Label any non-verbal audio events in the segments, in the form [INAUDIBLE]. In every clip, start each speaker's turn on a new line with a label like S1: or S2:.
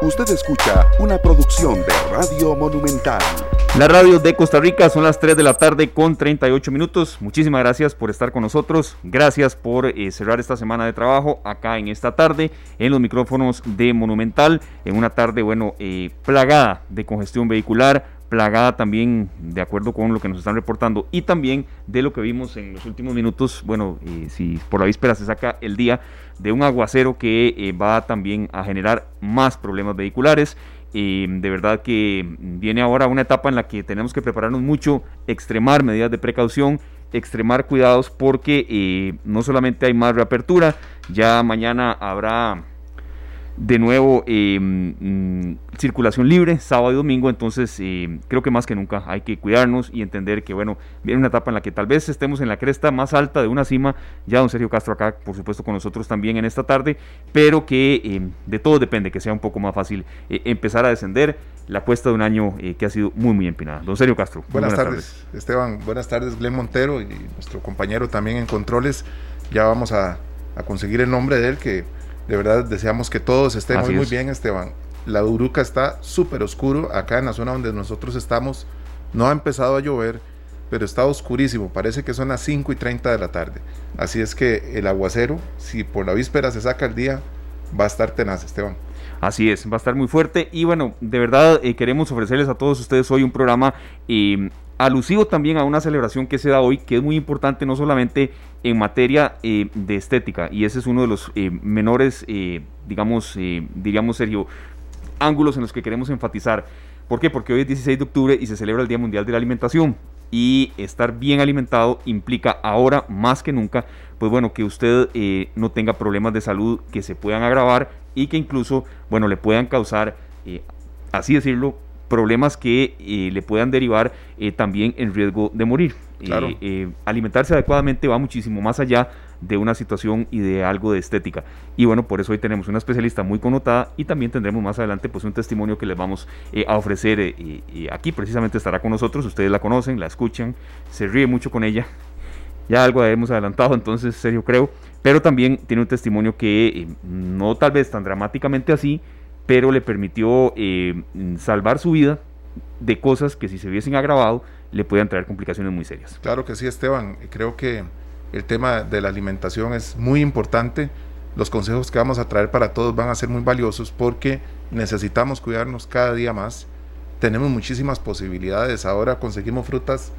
S1: Usted escucha una producción de Radio Monumental.
S2: La radio de Costa Rica son las 3 de la tarde con 38 minutos. Muchísimas gracias por estar con nosotros. Gracias por eh, cerrar esta semana de trabajo acá en esta tarde en los micrófonos de Monumental. En una tarde, bueno, eh, plagada de congestión vehicular, plagada también de acuerdo con lo que nos están reportando y también de lo que vimos en los últimos minutos, bueno, eh, si por la víspera se saca el día de un aguacero que eh, va también a generar más problemas vehiculares. y de verdad que viene ahora una etapa en la que tenemos que prepararnos mucho, extremar medidas de precaución, extremar cuidados porque eh, no solamente hay más reapertura, ya mañana habrá de nuevo eh, mm, circulación libre, sábado y domingo, entonces eh, creo que más que nunca hay que cuidarnos y entender que bueno, viene una etapa en la que tal vez estemos en la cresta más alta de una cima, ya don Sergio Castro acá, por supuesto con nosotros también en esta tarde, pero que eh, de todo depende, que sea un poco más fácil empezar a descender. La cuesta de un año que ha sido muy muy empinada. Don Sergio Castro.
S3: Buenas, tardes, Esteban, buenas tardes Glenn Montero y nuestro compañero también en controles, ya vamos a, a conseguir el nombre de él que de verdad deseamos que todos estemos muy bien, Esteban. La Uruca está súper oscuro acá en la zona donde nosotros estamos. No ha empezado a llover, pero está oscurísimo. Parece que son las 5 y 30 de la tarde. Así es que el aguacero, si por la víspera se saca el día, va a estar tenaz, Esteban.
S2: Así es, va a estar muy fuerte y bueno, de verdad eh, queremos ofrecerles a todos ustedes hoy un programa eh, alusivo también a una celebración que se da hoy, que es muy importante no solamente en materia eh, de estética, y ese es uno de los eh, menores, eh, digamos, diríamos Sergio, ángulos en los que queremos enfatizar. ¿Por qué? Porque hoy es 16 de octubre y se celebra el Día Mundial de la Alimentación. Y estar bien alimentado implica ahora más que nunca, pues bueno, que usted no tenga problemas de salud que se puedan agravar y que incluso, bueno, le puedan causar, así decirlo, problemas que eh, le puedan derivar eh, también en riesgo de morir. Eh, alimentarse adecuadamente va muchísimo más allá de una situación y de algo de estética. Y bueno, por eso hoy tenemos una especialista muy connotada y también tendremos más adelante pues un testimonio que les vamos a ofrecer aquí precisamente estará con nosotros, ustedes la conocen, la escuchan, se ríe mucho con ella. Ya algo hemos adelantado, entonces, serio creo, pero también tiene un testimonio que no tal vez tan dramáticamente así, pero le permitió eh, salvar su vida de cosas que si se hubiesen agravado le podían traer complicaciones muy serias.
S3: Claro que sí, Esteban. Creo que el tema de la alimentación es muy importante. Los consejos que vamos a traer para todos van a ser muy valiosos porque necesitamos cuidarnos cada día más. Tenemos muchísimas posibilidades. Ahora conseguimos frutas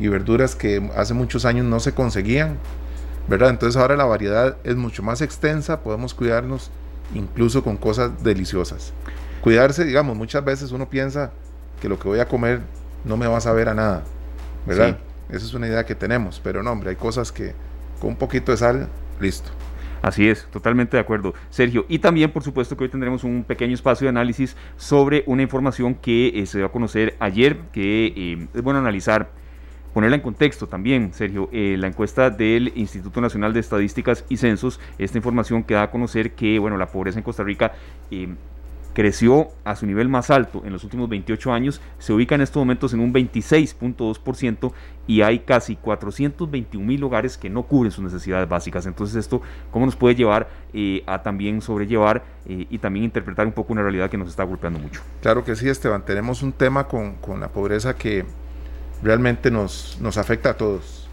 S3: y verduras que hace muchos años no se conseguían, ¿verdad? Entonces ahora la variedad es mucho más extensa, podemos cuidarnos incluso con cosas deliciosas. Cuidarse, digamos, muchas veces uno piensa que lo que voy a comer no me va a saber a nada, ¿verdad? Esa es una idea que tenemos, pero no, hombre, hay cosas que con un poquito de sal, listo.
S2: Así es, totalmente de acuerdo, Sergio. Y también, por supuesto, que hoy tendremos un pequeño espacio de análisis sobre una información que eh, se dio a conocer ayer, que eh, es bueno analizar ponerla en contexto también, Sergio, eh, la encuesta del Instituto Nacional de Estadísticas y Censos, esta información que da a conocer que, bueno, la pobreza en Costa Rica eh, creció a su nivel más alto en los últimos 28 años, se ubica en estos momentos en un 26.2% y hay casi 421 mil hogares que no cubren sus necesidades básicas. Entonces esto, ¿cómo nos puede llevar eh, a también sobrellevar y también interpretar un poco una realidad que nos está golpeando mucho?
S3: Claro que sí, Esteban. Tenemos un tema con, con la pobreza que realmente nos, nos afecta a todos,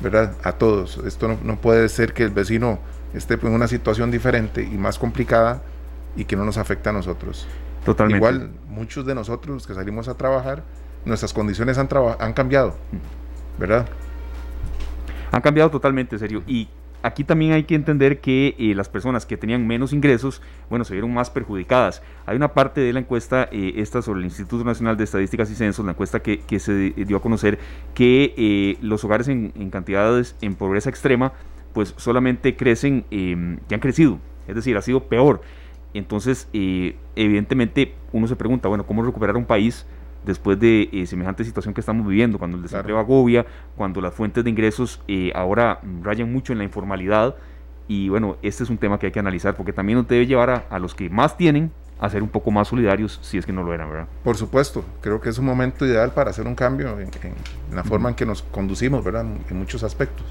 S3: ¿verdad? A todos. Esto no, puede ser que el vecino esté en una situación diferente y más complicada y que no nos afecta a nosotros. Totalmente. Igual, muchos de nosotros que salimos a trabajar, nuestras condiciones han, han cambiado, ¿verdad?
S2: Han cambiado totalmente, serio. Y aquí también hay que entender que eh, las personas que tenían menos ingresos, bueno, se vieron más perjudicadas. Hay una parte de la encuesta, eh, esta sobre el Instituto Nacional de Estadísticas y Censos, la encuesta que, se dio a conocer que eh, los hogares en, cantidades en pobreza extrema, pues solamente crecen, em, que han crecido, es decir, ha sido peor. Entonces, evidentemente, uno se pregunta, bueno, ¿cómo recuperar un país después de eh, semejante situación que estamos viviendo, cuando el desempleo agobia, cuando las fuentes de ingresos eh, ahora rayan mucho en la informalidad. Y bueno, este es un tema que hay que analizar porque también nos debe llevar a, los que más tienen a ser un poco más solidarios si es que no lo eran, ¿verdad?
S3: Por supuesto, creo que es un momento ideal para hacer un cambio en, la forma en que nos conducimos, ¿verdad? En muchos aspectos.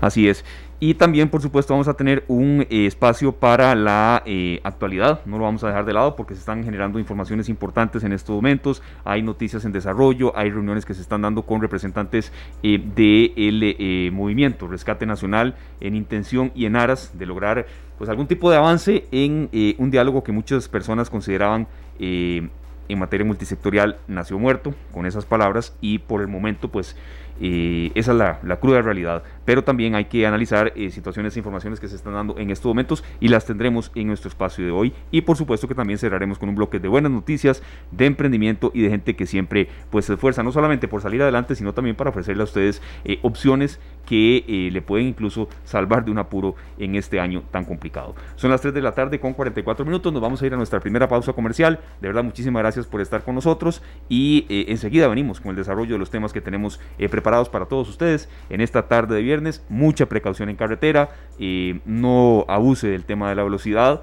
S2: Así es. Y también, por supuesto, vamos a tener un eh, espacio para la eh, actualidad. No lo vamos a dejar de lado porque se están generando informaciones importantes en estos momentos. Hay noticias en desarrollo, hay reuniones que se están dando con representantes eh, del movimiento Rescate Nacional en intención y en aras de lograr pues algún tipo de avance en un diálogo que muchas personas consideraban en materia multisectorial nació muerto con esas palabras y por el momento pues esa es la, cruda realidad. Pero también hay que analizar eh, situaciones e informaciones que se están dando en estos momentos y las tendremos en nuestro espacio de hoy. Y por supuesto que también cerraremos con un bloque de buenas noticias, de emprendimiento y de gente que siempre pues se esfuerza no solamente por salir adelante, sino también para ofrecerle a ustedes eh, opciones que eh, le pueden incluso salvar de un apuro en este año tan complicado. Son las 3 de la tarde con 44 minutos, nos vamos a ir a nuestra primera pausa comercial. De verdad, muchísimas gracias por estar con nosotros y enseguida venimos con el desarrollo de los temas que tenemos preparados para todos ustedes en esta tarde de viernes. Mucha precaución en carretera, no abuse del tema de la velocidad.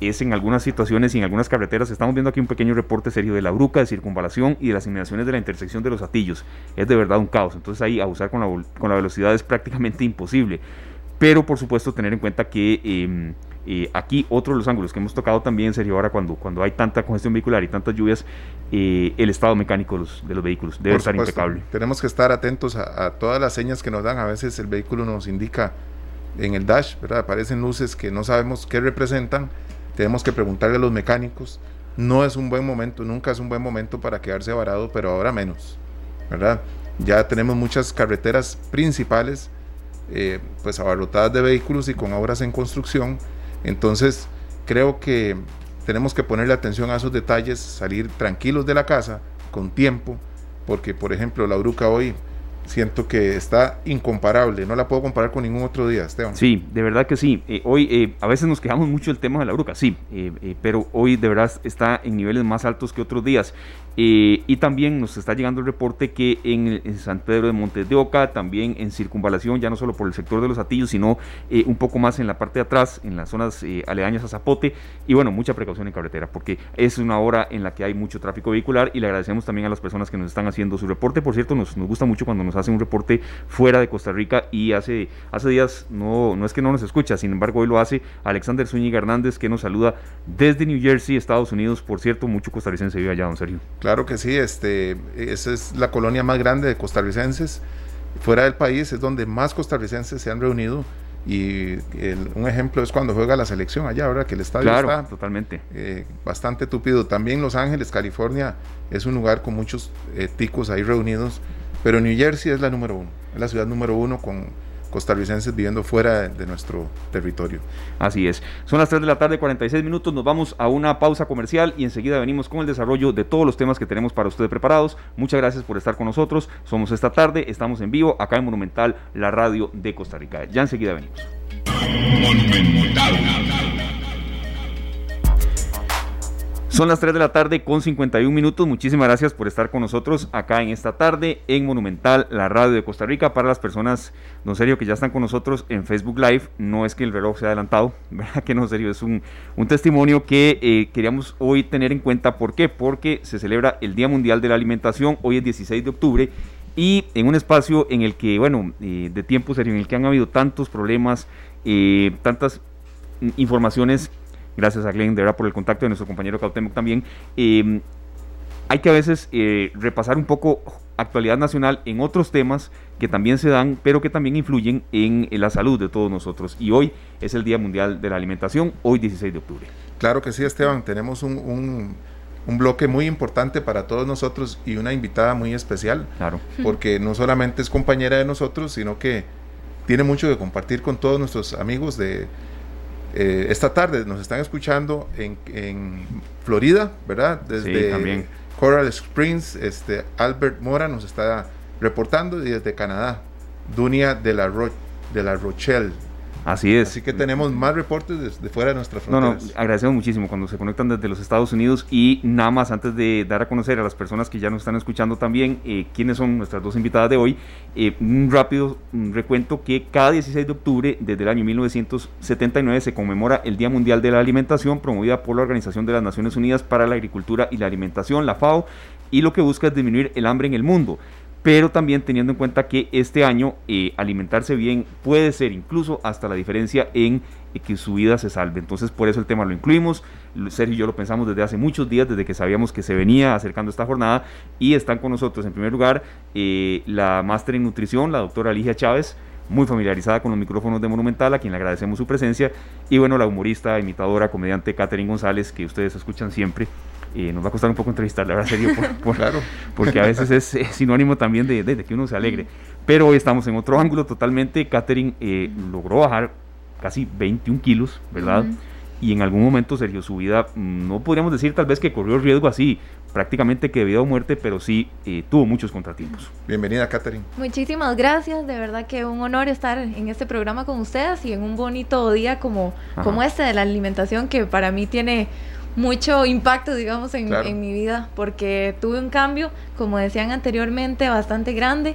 S2: Es en algunas situaciones y en algunas carreteras. Estamos viendo aquí un pequeño reporte serio de la bruca, de circunvalación y de las inmediaciones de la intersección de los atillos. Es de verdad un caos. Entonces ahí abusar con la, con la velocidad es prácticamente imposible. Pero por supuesto tener en cuenta que em, eh, aquí otro de los ángulos que hemos tocado también sería ahora cuando, cuando hay tanta congestión vehicular y tantas lluvias, eh, el estado mecánico de los, de los vehículos debe estar impecable.
S3: Tenemos que estar atentos a, todas las señas que nos dan. A veces el vehículo nos indica en el dash, ¿verdad? Aparecen luces que no sabemos qué representan. Tenemos que preguntarle a los mecánicos. No es un buen momento, nunca es un buen momento para quedarse varado, pero ahora menos, ¿verdad? Ya tenemos muchas carreteras principales eh, pues abarrotadas de vehículos y con obras en construcción entonces, creo que tenemos que ponerle atención a esos detalles, salir tranquilos de la casa, con tiempo, porque por ejemplo la Bruca hoy siento que está incomparable, no la puedo comparar con ningún otro día, Esteban.
S2: Sí, de verdad que sí. Eh, hoy eh, a veces nos quejamos mucho del tema de la bruca, sí, eh, pero hoy de verdad está en niveles más altos que otros días. Eh, y también nos está llegando el reporte que en, San Pedro de Montes de Oca, también en circunvalación, ya no solo por el sector de los atillos, sino eh, un poco más en la parte de atrás, en las zonas eh, aledañas a Zapote. Y bueno, mucha precaución en carretera, porque es una hora en la que hay mucho tráfico vehicular y le agradecemos también a las personas que nos están haciendo su reporte. Por cierto, nos, nos gusta mucho cuando nos hacen un reporte fuera de Costa Rica y hace, hace días no, no es que no nos escucha, sin embargo hoy lo hace Alexander Zúñiga Hernández que nos saluda desde New Jersey, Estados Unidos. Por cierto, mucho costarricense vive allá, don Sergio.
S3: Claro que sí, este, esa es la colonia más grande de costarricenses. Fuera del país es donde más costarricenses se han reunido y un ejemplo es cuando juega la selección allá, ahora que el estadio está
S2: totalmente.
S3: Eh, bastante tupido. También Los Ángeles, California, es un lugar con muchos eh, ticos ahí reunidos, pero New Jersey es la número uno, es la ciudad número uno con costarricenses viviendo fuera de nuestro territorio.
S2: Así es. Son las 3 de la tarde, 46 minutos. Nos vamos a una pausa comercial y enseguida venimos con el desarrollo de todos los temas que tenemos para ustedes preparados. Muchas gracias por estar con nosotros. Somos esta tarde, estamos en vivo acá en Monumental, la radio de Costa Rica. Ya enseguida venimos. Son las 3 de la tarde con 51 minutos. Muchísimas gracias por estar con nosotros acá en esta tarde en Monumental, la radio de Costa Rica. Para las personas, no serio, que ya están con nosotros en Facebook Live, no es que el reloj se ha adelantado, [LAUGHS] ¿verdad? Que no serio, es un, testimonio que eh, queríamos hoy tener en cuenta. ¿Por qué? Porque se celebra el Día Mundial de la Alimentación, hoy es 16 de octubre, y en un espacio en el que, bueno, eh, de tiempo serio, en el que han habido tantos problemas, eh, tantas informaciones Gracias a Glenn, de verdad, por el contacto de nuestro compañero Cautemoc también. Em, hay que a veces eh, repasar un poco actualidad nacional en otros temas que también se dan, pero que también influyen en, la salud de todos nosotros. Y hoy es el Día Mundial de la Alimentación, hoy 16 de octubre.
S3: Claro que sí, Esteban. Tenemos un, un, bloque muy importante para todos nosotros y una invitada muy especial.
S2: Claro.
S3: Porque no solamente es compañera de nosotros, sino que tiene mucho que compartir con todos nuestros amigos de eh, esta tarde nos están escuchando en, en Florida, ¿verdad? Desde Coral Springs, este, Albert Mora nos está reportando y desde Canadá, Dunia de la, de la Rochelle
S2: Así es.
S3: Así que tenemos más reportes desde fuera de nuestra frontera.
S2: No, no, agradecemos muchísimo cuando se conectan desde los Estados Unidos y nada más antes de dar a conocer a las personas que ya nos están escuchando también eh, quiénes son nuestras dos invitadas de hoy, eh, un rápido recuento que cada 16 de octubre desde el año 1979 se conmemora el Día Mundial de la Alimentación promovida por la Organización de las Naciones Unidas para la Agricultura y la Alimentación, la FAO, y lo que busca es disminuir el hambre en el mundo. Pero también teniendo en cuenta que este año eh, alimentarse bien puede ser incluso hasta la diferencia en eh, que su vida se salve. Entonces por eso el tema lo incluimos. Sergio y yo lo pensamos desde hace muchos días, desde que sabíamos que se venía acercando esta jornada y están con nosotros en primer lugar eh, la máster en nutrición, la doctora Ligia Chávez muy familiarizada con los micrófonos de Monumental, a quien le agradecemos su presencia, y bueno, la humorista, imitadora, comediante Catherine González, que ustedes escuchan siempre, nos va a costar un poco entrevistarle, ahora serio, [LAUGHS] por, claro. porque a veces es, sinónimo también de, que uno se alegre. Pero hoy estamos en otro ángulo totalmente. Catherine eh, logró bajar casi 21 kilos, ¿verdad? Y en algún momento, Sergio, su vida, mm, no podríamos decir tal vez que corrió riesgo así, prácticamente que debido a muerte, pero sí eh, tuvo muchos contratiempos.
S3: Bienvenida, Catherine.
S4: Muchísimas gracias, de verdad que un honor estar en este programa con ustedes y en un bonito día como, como este de la alimentación que para mí tiene mucho impacto, digamos, en, mi vida, porque tuve un cambio, como decían anteriormente, bastante grande,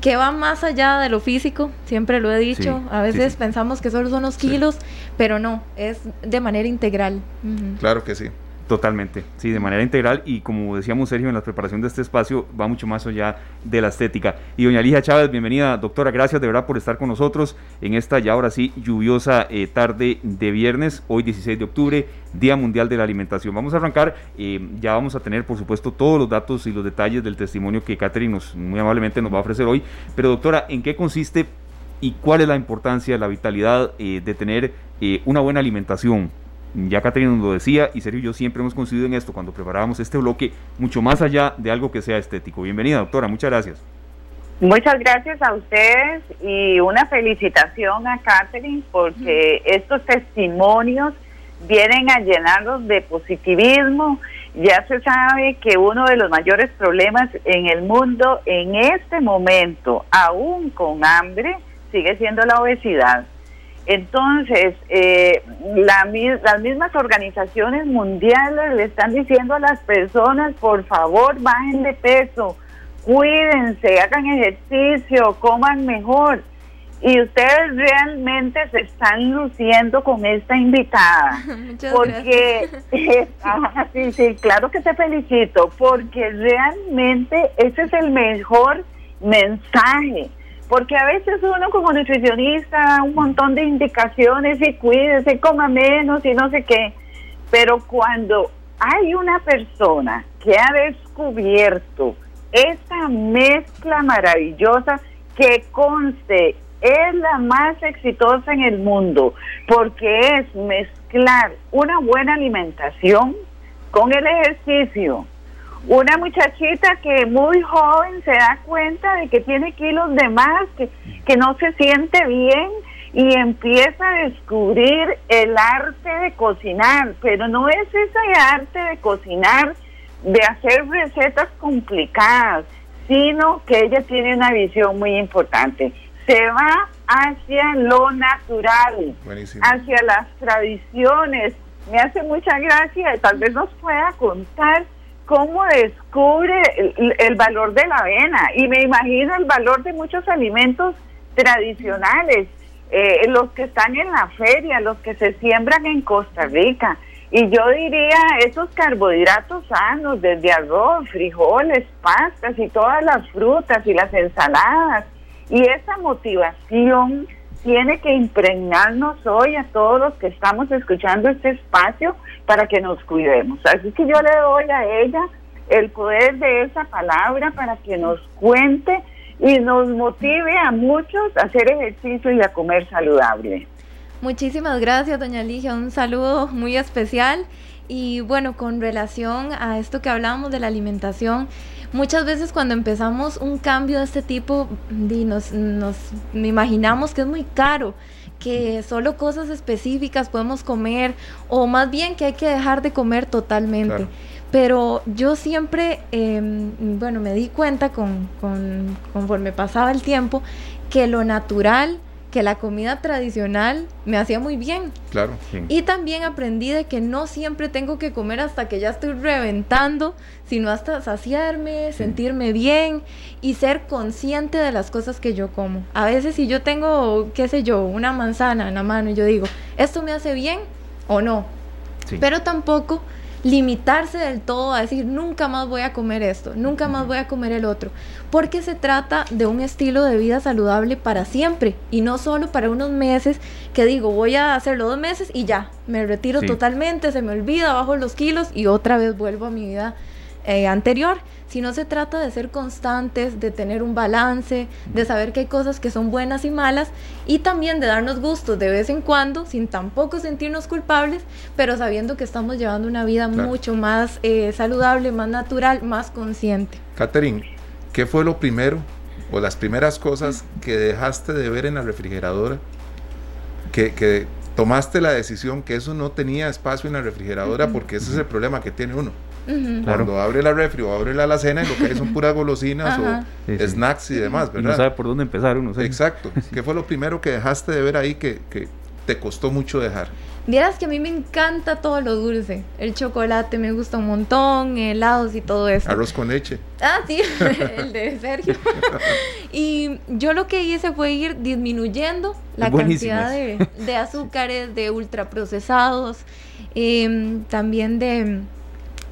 S4: que va más allá de lo físico, siempre lo he dicho, a veces pensamos que solo son los kilos, pero no, es de manera integral.
S3: Claro que sí.
S2: Totalmente, sí, de manera integral y como decíamos Sergio en la preparación de este espacio va mucho más allá de la estética. Y doña Ligia Chávez, bienvenida doctora, gracias de verdad por estar con nosotros en esta ya ahora sí lluviosa eh, tarde de viernes, hoy 16 de octubre, Día Mundial de la Alimentación. Vamos a arrancar, eh, ya vamos a tener por supuesto todos los datos y los detalles del testimonio que Catherine nos, muy amablemente nos va a ofrecer hoy, pero doctora, ¿en qué consiste y cuál es la importancia, la vitalidad eh, de tener una buena alimentación? Ya Caterina nos lo decía y Sergio y yo siempre hemos coincidido en esto cuando preparábamos este bloque, mucho más allá de algo que sea estético. Bienvenida, doctora, muchas gracias.
S5: Muchas gracias a ustedes y una felicitación a Catherine porque estos testimonios vienen a llenarnos de positivismo. Ya se sabe que uno de los mayores problemas en el mundo en este momento, aún con hambre, sigue siendo la obesidad. Entonces, eh, las mismas organizaciones mundiales le están diciendo a las personas, por favor, bajen de peso, cuídense, hagan ejercicio, coman mejor. Y ustedes realmente se están luciendo con esta invitada. [LAUGHS]
S4: Muchas
S5: porque, [LAUGHS] sí, sí, claro que te felicito, porque realmente ese es el mejor mensaje porque a veces uno como nutricionista da un montón de indicaciones y cuídese, coma menos y no sé qué, pero cuando hay una persona que ha descubierto esa mezcla maravillosa que conste es la más exitosa en el mundo, porque es mezclar una buena alimentación con el ejercicio, una muchachita que muy joven se da cuenta de que tiene kilos de más, que, que no se siente bien y empieza a descubrir el arte de cocinar, pero no es ese arte de cocinar, de hacer recetas complicadas, sino que ella tiene una visión muy importante. Se va hacia lo natural, hacia las tradiciones. Me hace mucha gracia, tal vez nos pueda contar cómo descubre el, valor de la avena y me imagino el valor de muchos alimentos tradicionales, eh, los que están en la feria, los que se siembran en Costa Rica. Y yo diría esos carbohidratos sanos, desde arroz, frijoles, pastas y todas las frutas y las ensaladas. Y esa motivación tiene que impregnarnos hoy a todos los que estamos escuchando este espacio para que nos cuidemos. Así que yo le doy a ella el poder de esa palabra para que nos cuente y nos motive a muchos a hacer ejercicio y a comer saludable.
S4: Muchísimas gracias, doña Ligia. Un saludo muy especial. Y bueno, con relación a esto que hablábamos de la alimentación, muchas veces cuando empezamos un cambio de este tipo, nos, nos imaginamos que es muy caro que solo cosas específicas podemos comer o más bien que hay que dejar de comer totalmente. Pero yo siempre, em, bueno, me di cuenta con, con, conforme pasaba el tiempo que lo natural que la comida tradicional me hacía muy bien.
S3: Claro.
S4: Y también aprendí de que no siempre tengo que comer hasta que ya estoy reventando, sino hasta saciarme, sentirme bien y ser consciente de las cosas que yo como. A veces si yo tengo, qué sé yo, una manzana en la mano y yo digo, ¿esto me hace bien o no? Pero tampoco limitarse del todo a decir nunca más voy a comer esto, nunca más voy a comer el otro, porque se trata de un estilo de vida saludable para siempre y no solo para unos meses que digo voy a hacerlo dos meses y ya, me retiro totalmente, se me olvida, bajo los kilos y otra vez vuelvo a mi vida eh, anterior, sino se trata de ser constantes, de tener un balance, de saber que hay cosas que son buenas y malas y también de darnos gustos de vez en cuando, sin tampoco sentirnos culpables, pero sabiendo que estamos llevando una vida mucho más eh, saludable, más natural, más consciente.
S3: Catherine, ¿qué fue lo primero o las primeras cosas que dejaste de ver en la refrigeradora? Que, que tomaste la decisión que eso no tenía espacio en la refrigeradora porque ese es el problema que tiene uno cuando abre la refri o abre la alacena y lo que hay son puras golosinas o snacks y demás, ¿verdad?
S2: no sabe por dónde empezar uno.
S3: Exacto. [LAUGHS] ¿Qué fue lo primero que dejaste de ver ahí que, que te costó mucho dejar?
S4: Vieras que a mí me encanta todo lo dulce. El chocolate me gusta un montón, helados y todo eso.
S3: Arroz con leche.
S4: Ah, sí, [LAUGHS] [LAUGHS] el de Sergio. y yo lo que hice fue ir disminuyendo la cantidad de, de, azúcares, de ultraprocesados, eh, también de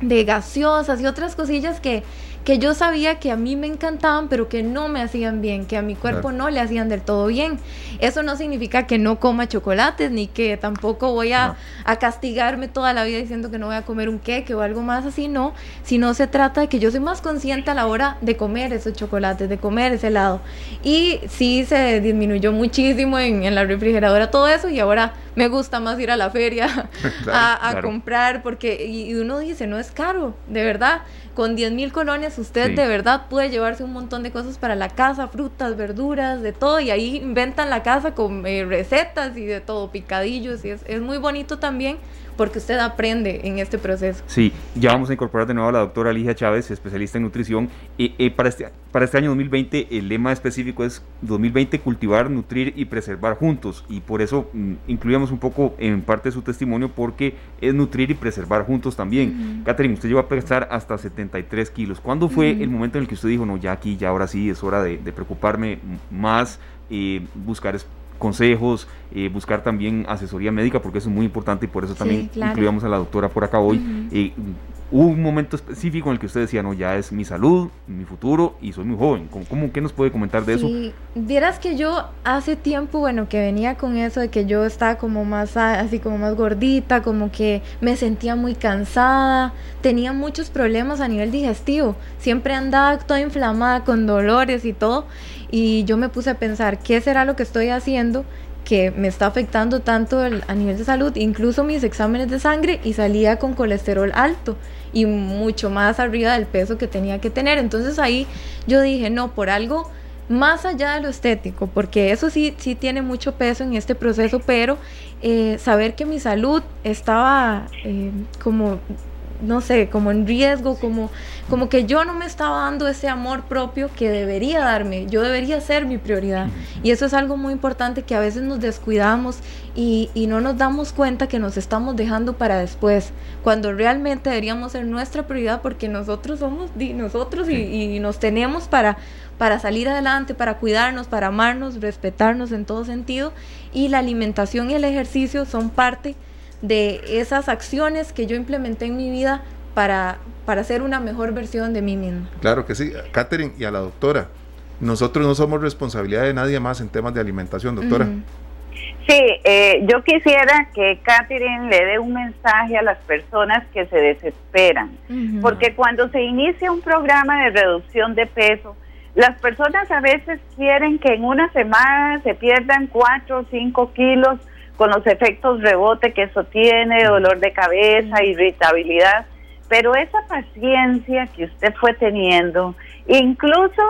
S4: de gaseosas y otras cosillas que que yo sabía que a mí me encantaban, pero que no me hacían bien, que a mi cuerpo no le hacían del todo bien. Eso no significa que no coma chocolates, ni que tampoco voy a, castigarme toda la vida diciendo que no voy a comer un queque o algo más así, no, sino se trata de que yo soy más consciente a la hora de comer esos chocolates, de comer ese helado. Y sí se disminuyó muchísimo en, la refrigeradora todo eso y ahora me gusta más ir a la feria [LAUGHS] a, comprar porque y uno dice, no es caro, de verdad con 10 mil colones usted de verdad puede llevarse un montón de cosas para la casa, frutas, verduras, de todo, y ahí inventan la casa con eh, recetas y de todo, picadillos, y es, es muy bonito también porque usted aprende en este proceso.
S2: Sí, ya vamos a incorporar de nuevo a la doctora Ligia Chávez, especialista en nutrición. y para, este, para este año 2020 el lema específico es 2020 cultivar, nutrir y preservar juntos. Y por eso mm, incluíamos un poco en parte de su testimonio porque es nutrir y preservar juntos también. Catherine, usted llegó a pesar hasta 73 kilos. ¿Cuándo fue el momento en el que usted dijo, no, ya aquí, ya ahora sí, es hora de, preocuparme más, eh, buscar consejos, eh, buscar también asesoría médica, porque eso es muy importante y por eso también incluíamos a la doctora por acá hoy. Eh, un momento específico en el que usted decía, no, ya es mi salud, mi futuro y soy muy joven. ¿Cómo, cómo qué nos puede comentar de sí. eso?
S4: Vieras que yo hace tiempo, bueno, que venía con eso de que yo estaba como más así como más gordita, como que me sentía muy cansada, tenía muchos problemas a nivel digestivo, siempre andaba toda inflamada con dolores y todo y yo me puse a pensar, ¿qué será lo que estoy haciendo? que me está afectando tanto a nivel de salud, incluso mis exámenes de sangre y salía con colesterol alto y mucho más arriba del peso que tenía que tener. Entonces ahí yo dije, no, por algo más allá de lo estético, porque eso sí, sí tiene mucho peso en este proceso, pero eh, saber que mi salud estaba eh, como no sé, como en riesgo, como, como que yo no me estaba dando ese amor propio que debería darme, yo debería ser mi prioridad. Y eso es algo muy importante que a veces nos descuidamos y, y no nos damos cuenta que nos estamos dejando para después, cuando realmente deberíamos ser nuestra prioridad porque nosotros somos nosotros y, y nos tenemos para, para salir adelante, para cuidarnos, para amarnos, respetarnos en todo sentido. Y la alimentación y el ejercicio son parte de esas acciones que yo implementé en mi vida para, para ser una mejor versión de mí misma.
S3: Claro que sí. Catherine y a la doctora, nosotros no somos responsabilidad de nadie más en temas de alimentación, doctora.
S5: Sí, eh, yo quisiera que Catherine le dé un mensaje a las personas que se desesperan, porque cuando se inicia un programa de reducción de peso, las personas a veces quieren que en una semana se pierdan 4 o 5 kilos, con los efectos rebote que eso tiene, dolor de cabeza, irritabilidad, pero esa paciencia que usted fue teniendo, incluso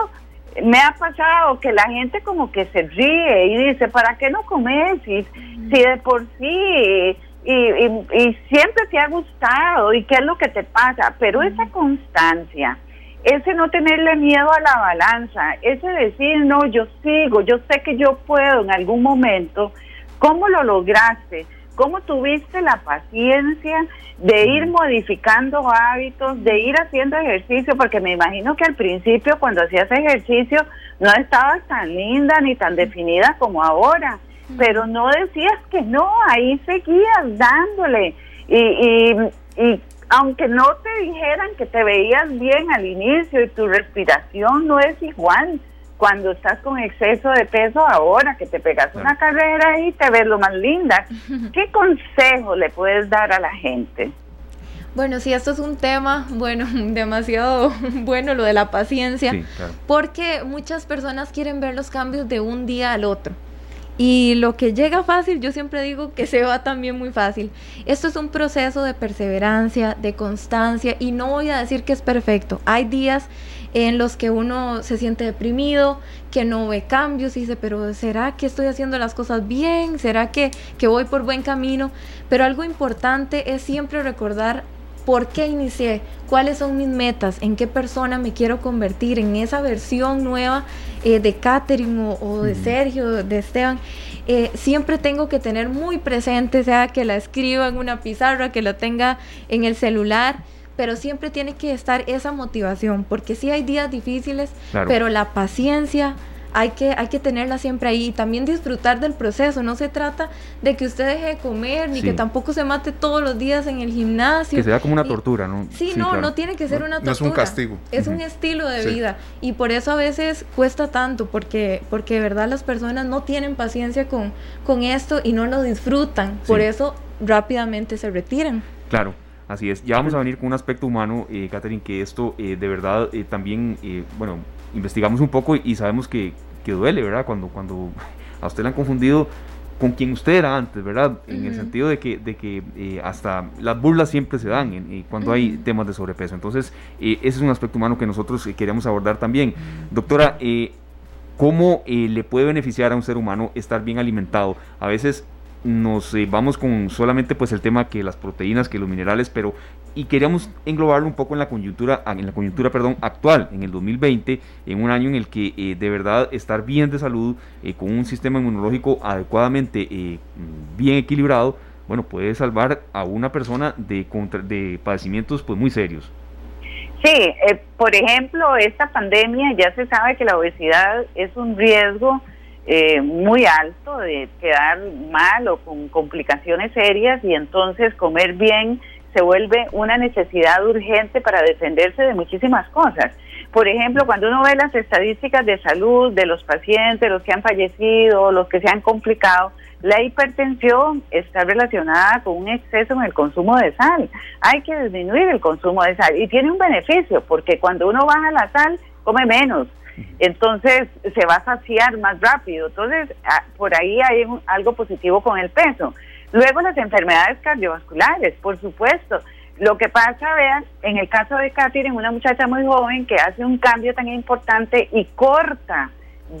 S5: me ha pasado que la gente como que se ríe y dice, ¿para qué no comes? Si, si de por sí y, y, siempre te ha gustado y qué es lo que te pasa, pero esa constancia, ese no tenerle miedo a la balanza, ese decir, no, yo sigo, yo sé que yo puedo en algún momento, ¿Cómo lo lograste? ¿Cómo tuviste la paciencia de ir modificando hábitos, de ir haciendo ejercicio? Porque me imagino que al principio cuando hacías ejercicio no estabas tan linda ni tan definida como ahora, pero no decías que no, ahí seguías dándole. Y, y, y aunque no te dijeran que te veías bien al inicio y tu respiración no es igual cuando estás con exceso de peso ahora, que te pegas una carrera y te ves lo más linda. [LAUGHS] ¿Qué consejo le puedes dar a la gente?
S4: Bueno, sí, esto es un tema, bueno, [LAUGHS] demasiado [LAUGHS] bueno lo de la paciencia, porque muchas personas quieren ver los cambios de un día al otro. Y lo que llega fácil, yo siempre digo que se va también muy fácil. Esto es un proceso de perseverancia, de constancia, y no voy a decir que es perfecto. Hay días en los que uno se siente deprimido, que no ve cambios y dice, pero ¿será que estoy haciendo las cosas bien? ¿Será que, que voy por buen camino? Pero algo importante es siempre recordar por qué inicié, cuáles son mis metas, en qué persona me quiero convertir, en esa versión nueva eh, de Catherine o, de Sergio, de Esteban. Eh, siempre tengo que tener muy presente, sea que la escriba en una pizarra, que la tenga en el celular, pero siempre tiene que estar esa motivación, porque sí hay días difíciles, pero la paciencia, hay que, hay que tenerla siempre ahí y también disfrutar del proceso. No se trata de que usted deje de comer ni que tampoco se mate todos los días en el gimnasio.
S2: Que sea como una tortura, ¿no?
S4: Sí, no, no tiene que ser una tortura.
S3: No es un castigo.
S4: Es un estilo de vida y por eso a veces cuesta tanto porque, porque de verdad las personas no tienen paciencia con, con esto y no lo disfrutan. Por eso rápidamente se retiran.
S2: Claro. Así es, ya vamos a venir con un aspecto humano, eh, Catherine, que esto eh, de verdad eh, también, eh, bueno, investigamos un poco y sabemos que, que duele, ¿verdad? Cuando, cuando [LAUGHS] a usted le han confundido con quien usted era antes, ¿verdad? En el sentido de que, de que eh, hasta las burlas siempre se dan en, cuando hay temas de sobrepeso. Entonces, eh, ese es un aspecto humano que nosotros eh, queremos abordar también. Doctora, ¿cómo le puede beneficiar a un ser humano estar bien alimentado? A veces nos eh, vamos con solamente pues el tema que las proteínas, que los minerales, pero y queríamos englobarlo un poco en la coyuntura, en la coyuntura, perdón, actual, en el 2020, en un año en el que eh, de verdad estar bien de salud, eh, con un sistema inmunológico adecuadamente bien equilibrado, bueno, puede salvar a una persona de, de padecimientos pues muy serios.
S5: Sí, por ejemplo, esta pandemia ya se sabe que la obesidad es un riesgo eh, muy alto de quedar mal o con complicaciones serias y entonces comer bien se vuelve una necesidad urgente para defenderse de muchísimas cosas. Por ejemplo, cuando uno ve las estadísticas de salud de los pacientes, los que han fallecido, los que se han complicado, la hipertensión está relacionada con un exceso en el consumo de sal. Hay que disminuir el consumo de sal y tiene un beneficio porque cuando uno baja la sal, come menos entonces se va a saciar más rápido. Entonces, por ahí hay algo positivo con el peso. Luego las enfermedades cardiovasculares, por supuesto. Lo que pasa, vean, en el caso de Catherine, una muchacha muy joven que hace un cambio tan importante y corta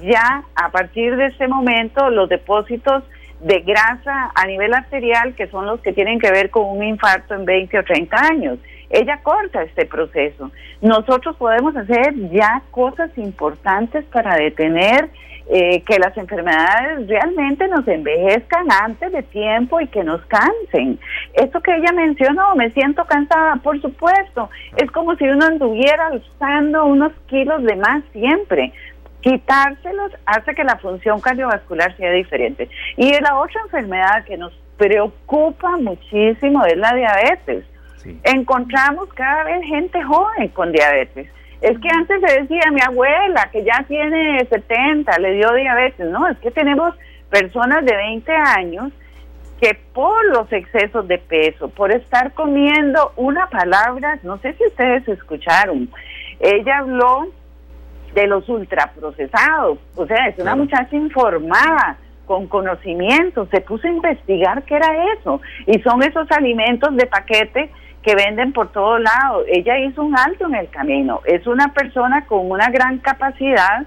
S5: ya a partir de ese momento los depósitos de grasa a nivel arterial que son los que tienen que ver con un infarto en 20 o 30 años ella corta este proceso. Nosotros podemos hacer ya cosas importantes para detener eh, que las enfermedades realmente nos envejezcan antes de tiempo y que nos cansen. Esto que ella mencionó, me siento cansada, por supuesto, es como si uno anduviera usando unos kilos de más siempre. Quitárselos hace que la función cardiovascular sea diferente. Y la otra enfermedad que nos preocupa muchísimo es la diabetes encontramos cada vez gente joven con diabetes. Es que antes se decía, mi abuela, que ya tiene 70, le dio diabetes. No, es que tenemos personas de 20 años que por los excesos de peso, por estar comiendo una palabra, no sé si ustedes escucharon, ella habló de los ultraprocesados, o sea, es una muchacha informada, con conocimiento, se puso a investigar qué era eso, y son esos alimentos de paquete que venden por todos lados. Ella hizo un alto en el camino. Es una persona con una gran capacidad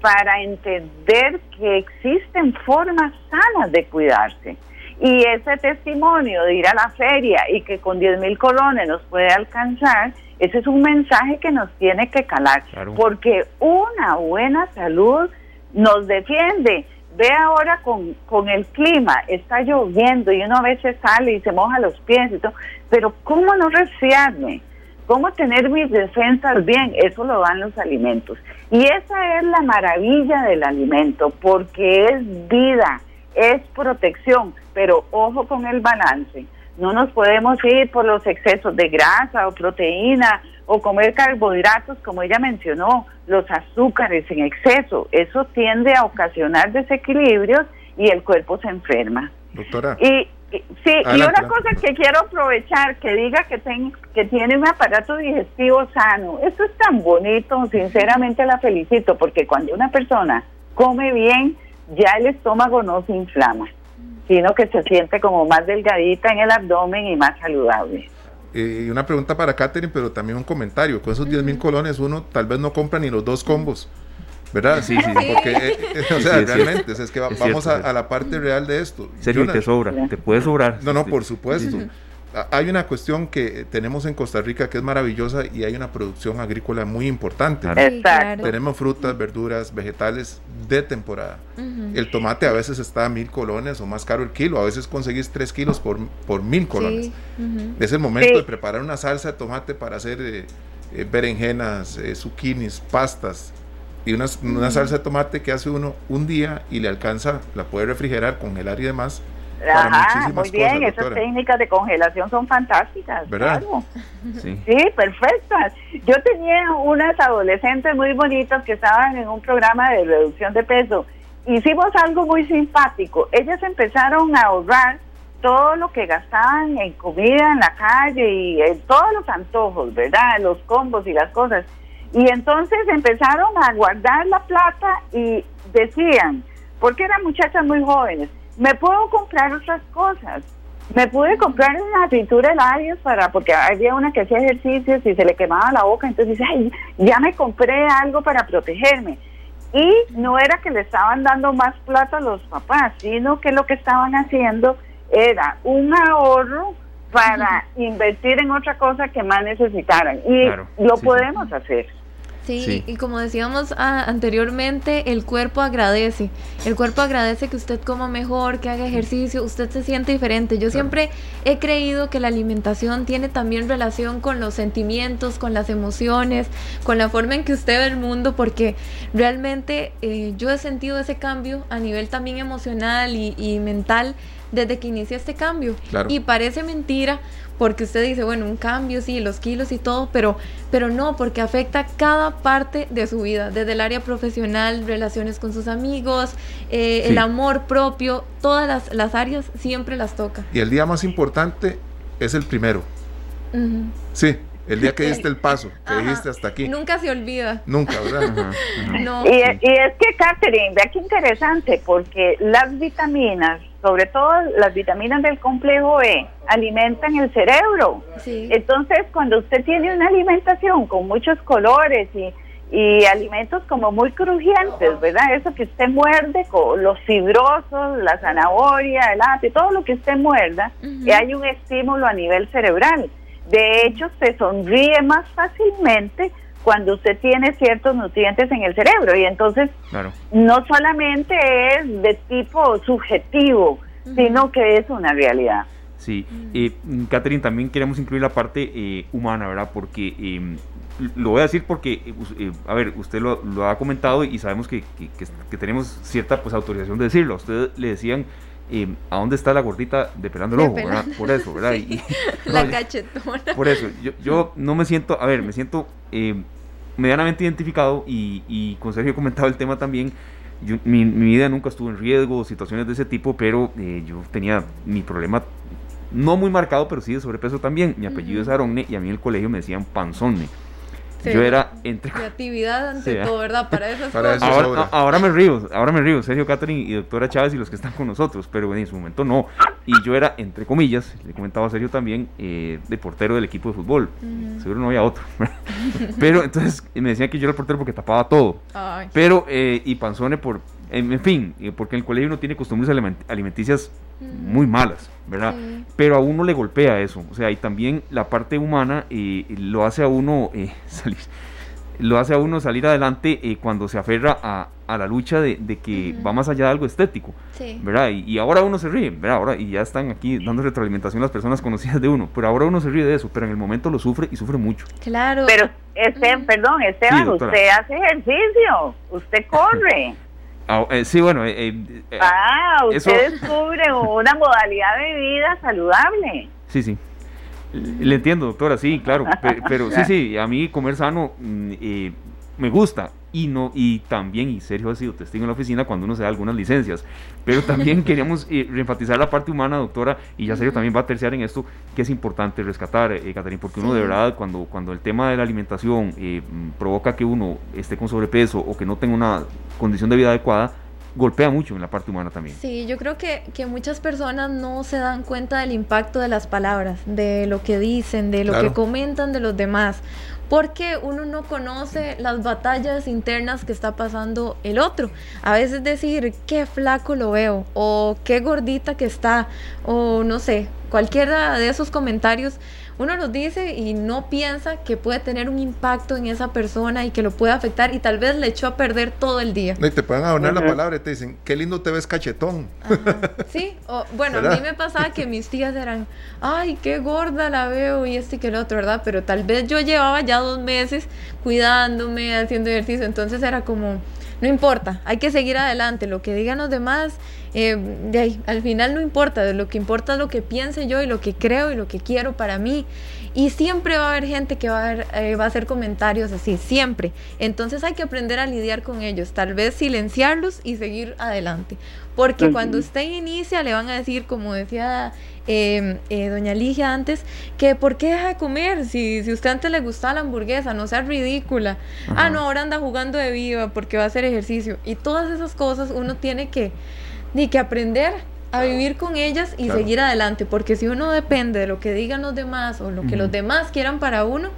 S5: para entender que existen formas sanas de cuidarse. Y ese testimonio de ir a la feria y que con 10 mil colones nos puede alcanzar, ese es un mensaje que nos tiene que calar. Porque una buena salud nos defiende Ve ahora con, con el clima, está lloviendo y uno a veces sale y se moja los pies y todo, pero ¿cómo no resfriarme? ¿Cómo tener mis defensas bien? Eso lo dan los alimentos. Y esa es la maravilla del alimento, porque es vida, es protección, pero ojo con el balance. No nos podemos ir por los excesos de grasa o proteína o comer carbohidratos, como ella mencionó, los azúcares en exceso. Eso tiende a ocasionar desequilibrios y el cuerpo se enferma.
S3: Doctora.
S5: Y, sí, y una cosa que quiero aprovechar, que diga que, que tiene un aparato digestivo sano. Eso es tan bonito, sinceramente la felicito, porque cuando una persona come bien, ya el estómago no se inflama sino que se siente como más delgadita en el abdomen y más saludable.
S3: Y una pregunta para Katherine, pero también un comentario. Con esos 10 mil colones uno tal vez no compra ni los dos combos. ¿Verdad? Sí, sí, Porque, eh, eh, o sea, realmente, es, que vamos a, la parte real de esto.
S2: Sergio, te sobra, te puede sobrar.
S3: No, no, por supuesto hay una cuestión que tenemos en Costa Rica que es maravillosa y hay una producción agrícola muy importante. Tenemos frutas, verduras, vegetales de temporada. El tomate a veces está a mil colones o más caro el kilo, a veces conseguís tres kilos por, por mil colones. Es el momento de preparar una salsa de tomate para hacer eh, eh, berenjenas, eh, zucchinis, pastas. Y una, una salsa de tomate que hace uno un día y le alcanza, la puede refrigerar, congelar y demás,
S5: Ajá, muy bien, esas técnicas de congelación son fantásticas. ¿Verdad? Sí. perfectas. Yo tenía unas adolescentes muy bonitas que estaban en un programa de reducción de peso. Hicimos algo muy simpático. Ellas empezaron a ahorrar todo lo que gastaban en comida en la calle y en todos los antojos, ¿verdad? Los combos y las cosas. Y entonces empezaron a guardar la plata y decían, porque eran muchachas muy jóvenes, me puedo comprar otras cosas. Me pude comprar una pintura de labios para, porque había una que hacía ejercicios y se le quemaba la boca, entonces dice, ay, ya me compré algo para protegerme. Y no era que le estaban dando más plata a los papás, sino que lo que estaban haciendo era un ahorro para invertir en otra cosa que más necesitaran. Y lo podemos hacer.
S4: Sí, Y, como decíamos ah, anteriormente, el cuerpo agradece. El cuerpo agradece que usted coma mejor, que haga ejercicio, usted se siente diferente. Yo siempre he creído que la alimentación tiene también relación con los sentimientos, con las emociones, con la forma en que usted ve el mundo, porque realmente eh, yo he sentido ese cambio a nivel también emocional y, y mental desde que inicia este cambio. Y parece mentira porque usted dice, bueno, un cambio, sí, los kilos y todo, pero, pero no, porque afecta cada parte de su vida, desde el área profesional, relaciones con sus amigos, eh, el amor propio, todas las, las, áreas siempre las toca.
S3: Y el día más importante es el primero. Sí, el día que diste el paso, que dijiste hasta aquí.
S4: Nunca se olvida.
S3: Nunca, ¿verdad? [LAUGHS]
S5: No. Y, y, es que, Catherine, vea qué interesante, porque las vitaminas sobre todo las vitaminas del complejo E, alimentan el cerebro. Entonces, cuando usted tiene una alimentación con muchos colores y, y alimentos como muy crujientes, ¿verdad? Eso que usted muerde, con los fibrosos, la zanahoria, el apio, todo lo que usted muerda, y hay un estímulo a nivel cerebral. De hecho, se sonríe más fácilmente cuando usted tiene ciertos nutrientes en el cerebro y entonces no solamente es de tipo subjetivo, sino que es una realidad.
S2: Sí, eh, Catherine, también queremos incluir la parte eh, humana, ¿verdad? Porque em, lo voy a decir porque, eh, a ver, usted lo, ha comentado y sabemos que, que, tenemos cierta pues autorización de decirlo. A usted le decían em, ¿a dónde está la gordita de pelando el ojo? ¿verdad? Por eso, ¿verdad? [LAUGHS] [LAUGHS]
S4: la [LAUGHS] cachetona.
S2: Por eso, yo, yo no me siento, a ver, me siento em, medianamente identificado y, y con Sergio he comentado el tema también. mi, vida nunca estuvo en riesgo, situaciones de ese tipo, pero eh, yo tenía mi problema no muy marcado, pero sí de sobrepeso también. Mi apellido es Aronne y a mí en el colegio me decían panzone yo era entre
S4: creatividad ante todo, ¿verdad? Para eso,
S2: ahora, me río, ahora me río, Sergio Catherine y doctora Chávez y los que están con nosotros, pero en su momento no. Y yo era, entre comillas, le comentaba a Sergio también, eh, de portero del equipo de fútbol. Seguro no había otro. [LAUGHS] pero entonces me decían que yo era el portero porque tapaba todo. Pero, eh, y Panzone por, en, fin, eh, porque en el colegio uno tiene costumbres alimenticias muy malas, ¿verdad? Pero a uno le golpea eso, o sea, y también la parte humana eh, lo hace a uno eh, [LAUGHS] salir, lo hace a uno salir adelante eh, cuando se aferra a, a la lucha de, de que va más allá de algo estético, ¿verdad? Y, ahora uno se ríe, ¿verdad? Ahora, y ya están aquí dando retroalimentación las personas conocidas de uno, pero ahora uno se ríe de eso, pero en el momento lo sufre y sufre mucho.
S4: Claro.
S5: Pero, Esteban, perdón, Esteban, usted hace ejercicio, usted corre. [LAUGHS]
S2: Ah, eh, sí, bueno.
S5: Eh, eh, ah, usted descubre una modalidad de vida saludable.
S2: Sí, sí. Le entiendo, doctora, sí, claro. Pero, sí, [LAUGHS] sí, a mí comer sano mm, eh, me gusta y no y también y Sergio ha sido testigo en la oficina cuando uno se da algunas licencias. Pero también [LAUGHS] queríamos eh, reenfatizar la parte humana doctora y ya Sergio también va a terciar en esto que es importante rescatar eh, porque uno de verdad cuando cuando el tema de la alimentación eh, provoca que uno esté con sobrepeso o que no tenga una condición de vida adecuada golpea mucho en la parte humana también.
S4: Sí, yo creo que, que, muchas personas no se dan cuenta del impacto de las palabras, de lo que dicen, de lo que comentan de los demás porque uno no conoce las batallas internas que está pasando el otro. A veces decir qué flaco lo veo o qué gordita que está o no sé, cualquiera de esos comentarios uno los dice y no piensa que puede tener un impacto en esa persona y que lo puede afectar y tal vez le echó a perder todo el día.
S3: Y te pueden adornar la palabra y te dicen, qué lindo te ves cachetón.
S4: Sí, bueno, a mí me pasaba que mis tías eran, ay, qué gorda la veo y este y que el otro, ¿verdad? Pero tal vez yo llevaba ya dos meses cuidándome, haciendo ejercicio, entonces era como no importa, hay que seguir adelante, lo que digan los demás, eh, de ahí, al final no importa, lo que importa es lo que piense yo y lo que creo y lo que quiero para mí. Y siempre va a haber gente que va a, eh, va a hacer comentarios así, siempre. Entonces hay que aprender a lidiar con ellos, tal vez silenciarlos y seguir adelante. Porque cuando usted inicia le van a decir, como decía em, eh, doña Ligia antes, que ¿por qué deja de comer? Si, si usted antes le gustaba la hamburguesa, no sea ridícula. Ah, no, ahora anda jugando de viva porque va a hacer ejercicio. Y todas esas cosas uno tiene que, ni que aprender a vivir con ellas y seguir adelante, porque si uno depende de lo que digan los demás o lo que los demás quieran para uno,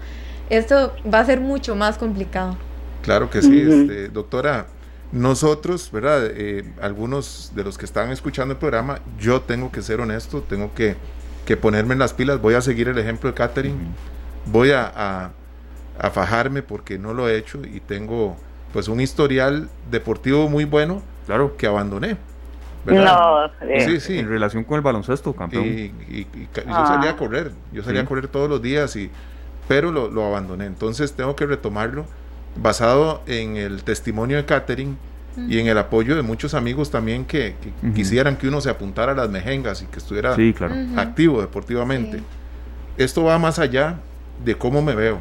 S4: esto va a ser mucho más complicado.
S3: Claro que sí, este, doctora. Nosotros, ¿verdad? Eh, algunos de los que están escuchando el programa, yo tengo que ser honesto, tengo que, que ponerme en las pilas, voy a seguir el ejemplo de Catherine, voy a, a, fajarme porque no lo he hecho y tengo pues un historial deportivo muy bueno claro. que abandoné.
S2: No, sí, sí. En relación con el baloncesto, campeón.
S3: Y, yo salía a ah. correr, yo salía a correr todos los días, y, pero lo, lo, abandoné. Entonces tengo que retomarlo basado en el testimonio de Catherine y en el apoyo de muchos amigos también que, quisieran que uno se apuntara a las mejengas y que estuviera activo deportivamente. Esto va más allá de cómo me veo,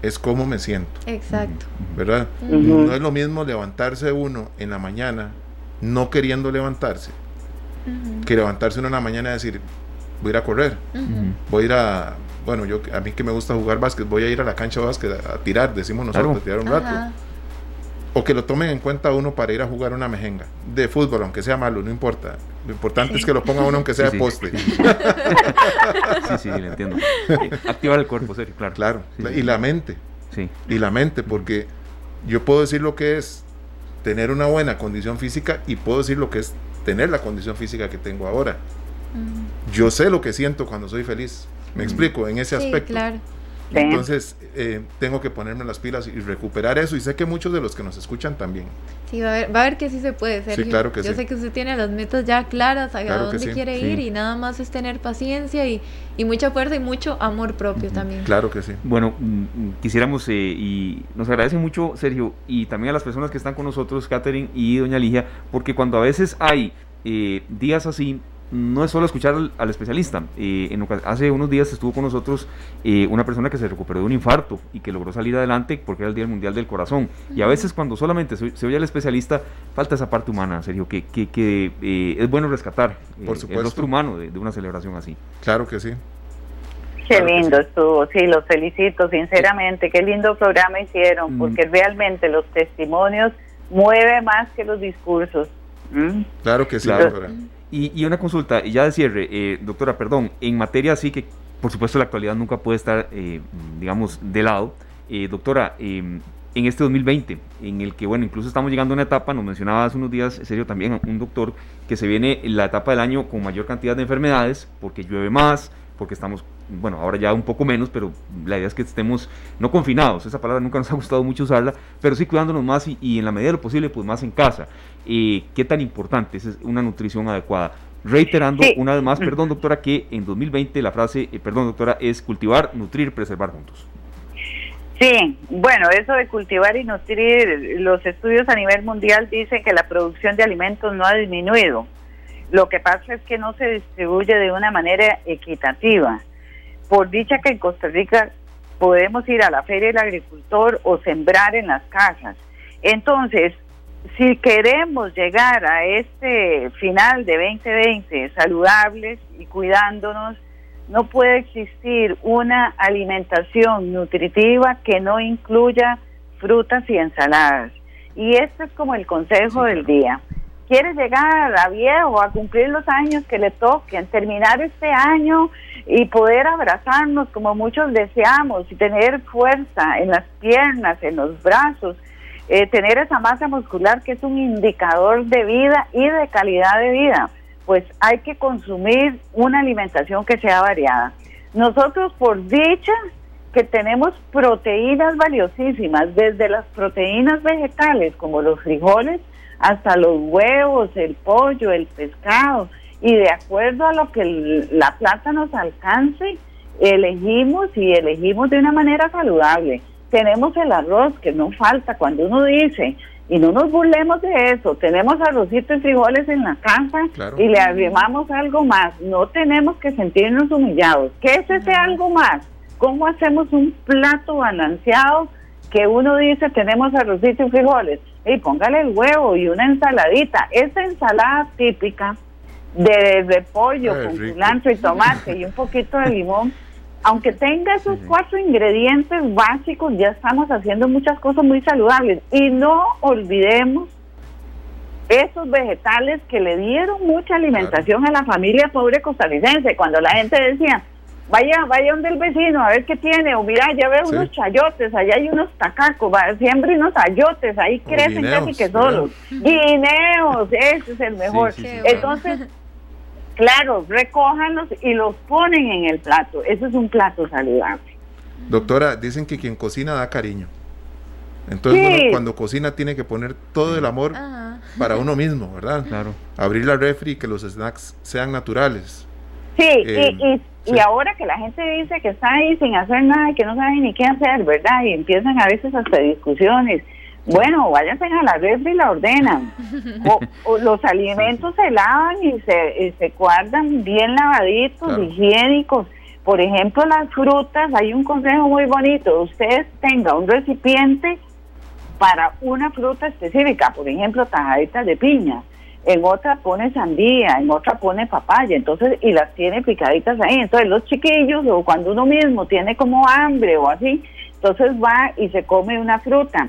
S3: es cómo me siento.
S4: Exacto.
S3: ¿Verdad? No es lo mismo levantarse uno en la mañana no queriendo levantarse que levantarse uno en la mañana y decir, voy a ir a correr, voy a ir a bueno, yo a mí que me gusta jugar básquet, voy a ir a la cancha de básquet a, tirar, decimos nosotros, a tirar un rato. O que lo tomen en cuenta uno para ir a jugar una mejenga de fútbol, aunque sea malo, no importa. Lo importante es que lo ponga uno aunque sea poste.
S2: Sí, sí, le entiendo. Activar el cuerpo, serio, claro.
S3: Claro, y la mente. Sí. Y la mente, porque yo puedo decir lo que es tener una buena condición física y puedo decir lo que es tener la condición física que tengo ahora. Yo sé lo que siento cuando soy feliz. Me explico, en ese aspecto. Claro. Entonces, eh, tengo que ponerme las pilas y recuperar eso. Y sé que muchos de los que nos escuchan también.
S4: Sí, va a ver, va a ver que sí se puede, Sergio.
S3: Sí, claro que
S4: Yo sé que usted tiene las metas ya claras, a dónde quiere ir, y nada más es tener paciencia y, y, mucha fuerza y mucho amor propio también.
S3: Claro que sí.
S2: Bueno, mm, mm, quisiéramos, eh, y nos agradece mucho, Sergio, y también a las personas que están con nosotros, Catherine y Doña Ligia, porque cuando a veces hay eh, días así, no es solo escuchar al, especialista. Eh, en, hace unos días estuvo con nosotros eh, una persona que se recuperó de un infarto y que logró salir adelante porque era el Día Mundial del Corazón. Y a veces cuando solamente se, oye al especialista, falta esa parte humana, Sergio, que, que, eh, es bueno rescatar
S3: Por
S2: el rostro humano de, una celebración así.
S3: Claro que sí.
S5: Qué lindo estuvo, sí, los felicito sinceramente, qué lindo programa hicieron, mm. porque realmente los testimonios mueve más que los discursos.
S3: ¿Mm? Claro que sí,
S2: y, una consulta, y ya de cierre, eh, doctora, perdón, en materia así que, por supuesto, la actualidad nunca puede estar, eh, digamos, de lado. Eh, doctora, em, en este 2020, en el que, bueno, incluso estamos llegando a una etapa, nos mencionaba hace unos días, serio también, un doctor, que se viene la etapa del año con mayor cantidad de enfermedades, porque llueve más, porque estamos, bueno, ahora ya un poco menos, pero la idea es que estemos no confinados, esa palabra nunca nos ha gustado mucho usarla, pero sí cuidándonos más y, en la medida de lo posible, pues más en casa. Eh, ¿Qué tan importante es una nutrición adecuada? Reiterando una vez más, perdón doctora, que en 2020 la frase, eh, perdón doctora, es cultivar, nutrir, preservar juntos.
S5: Sí, bueno, eso de cultivar y nutrir, los estudios a nivel mundial dicen que la producción de alimentos no ha disminuido Lo que pasa es que no se distribuye de una manera equitativa. Por dicha que en Costa Rica podemos ir a la feria del agricultor o sembrar en las casas. Entonces, si queremos llegar a este final de 2020 saludables y cuidándonos, no puede existir una alimentación nutritiva que no incluya frutas y ensaladas. Y este es como el consejo del día. Quiere llegar a viejo, a cumplir los años que le toquen, terminar este año y poder abrazarnos como muchos deseamos y tener fuerza en las piernas, en los brazos, eh, tener esa masa muscular que es un indicador de vida y de calidad de vida, pues hay que consumir una alimentación que sea variada. Nosotros por dicha que tenemos proteínas valiosísimas, desde las proteínas vegetales como los frijoles hasta los huevos, el pollo, el pescado, y de acuerdo a lo que la plata nos alcance, elegimos y elegimos de una manera saludable. Tenemos el arroz que no falta cuando uno dice, y no nos burlemos de eso, tenemos arrocito y frijoles en la casa y le arrimamos algo más, no tenemos que sentirnos humillados. ¿Qué es ese algo más? ¿Cómo hacemos un plato balanceado que uno dice tenemos arrocito y frijoles? Y póngale el huevo y una ensaladita. Esa ensalada típica de repollo con cilantro y tomate y un poquito de limón, aunque tenga esos cuatro ingredientes básicos, ya estamos haciendo muchas cosas muy saludables. Y no olvidemos esos vegetales que le dieron mucha alimentación a la familia pobre costarricense. Cuando la gente decía, vaya, vaya donde el vecino a ver qué tiene, o mira, ya veo unos chayotes, allá hay unos tacacos, siempre unos ayotes, ahí crecen casi que solos. Guineos, ese es el mejor. Entonces, claro, recójanlos y los ponen en el plato. Eso es un plato saludable.
S3: Doctora, dicen que quien cocina da cariño. Entonces, cuando cocina tiene que poner todo el amor para uno mismo, ¿verdad? Claro. Abrir la refri y que los snacks sean naturales.
S5: Sí, y, y, ahora que la gente dice que está ahí sin hacer nada y que no sabe ni qué hacer, ¿verdad? Y empiezan a veces hasta discusiones. Bueno, váyanse a la refri y la ordenan. O, los alimentos se lavan y se, se guardan bien lavaditos, higiénicos. Por ejemplo, las frutas, hay un consejo muy bonito. Usted tenga un recipiente para una fruta específica, por ejemplo, tajaditas de piña. En otra pone sandía, en otra pone papaya, entonces, y las tiene picaditas ahí. Entonces, los chiquillos, o cuando uno mismo tiene como hambre o así, entonces va y se come una fruta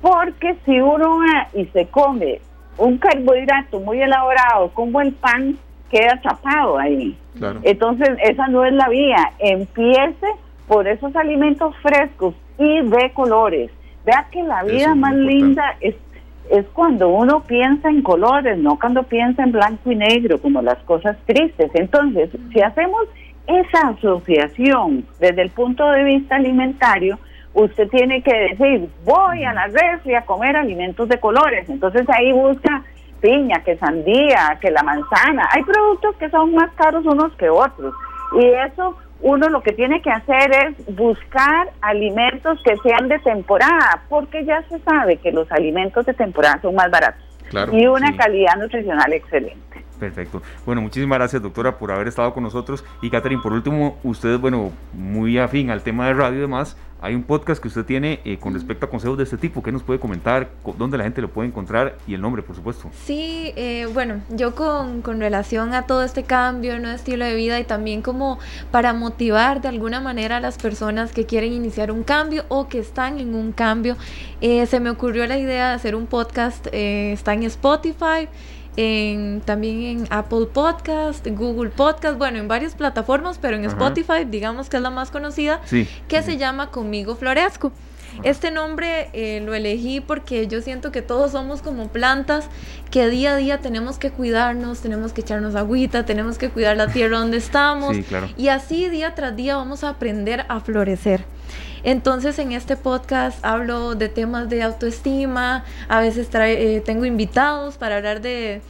S5: porque si uno va y se come un carbohidrato muy elaborado como el pan, queda chapado ahí. Entonces, esa no es la vía. Empiece por esos alimentos frescos y de colores. Vea que la vida más linda es, es cuando uno piensa en colores, no cuando piensa en blanco y negro, como las cosas tristes. Entonces, si hacemos esa asociación desde el punto de vista alimentario, usted tiene que decir, voy a la refri a comer alimentos de colores. Entonces ahí busca piña, que sandía, que la manzana. Hay productos que son más caros unos que otros. Y eso uno lo que tiene que hacer es buscar alimentos que sean de temporada, porque ya se sabe que los alimentos de temporada son más baratos y una calidad nutricional excelente.
S2: Perfecto. Bueno, muchísimas gracias, doctora, por haber estado con nosotros. Y Catherine, por último, usted, bueno, muy afín al tema de radio y demás, hay un podcast que usted tiene eh, con respecto a consejos de este tipo. ¿Qué nos puede comentar? ¿Dónde la gente lo puede encontrar? Y el nombre, por supuesto.
S4: Sí, eh, bueno, yo con, con, relación a todo este cambio, ¿no? estilo de vida y también como para motivar de alguna manera a las personas que quieren iniciar un cambio o que están en un cambio, eh, se me ocurrió la idea de hacer un podcast. está en Spotify en, también en Apple Podcast, Google Podcast, bueno, en varias plataformas, pero en Spotify, digamos que es la más conocida, que se llama Conmigo Floresco. Este nombre eh, lo elegí porque yo siento que todos somos como plantas que día a día tenemos que cuidarnos, tenemos que echarnos agüita, tenemos que cuidar la tierra donde estamos. Y así día tras día vamos a aprender a florecer. Entonces en este podcast hablo de temas de autoestima, a veces eh, tengo invitados para hablar de,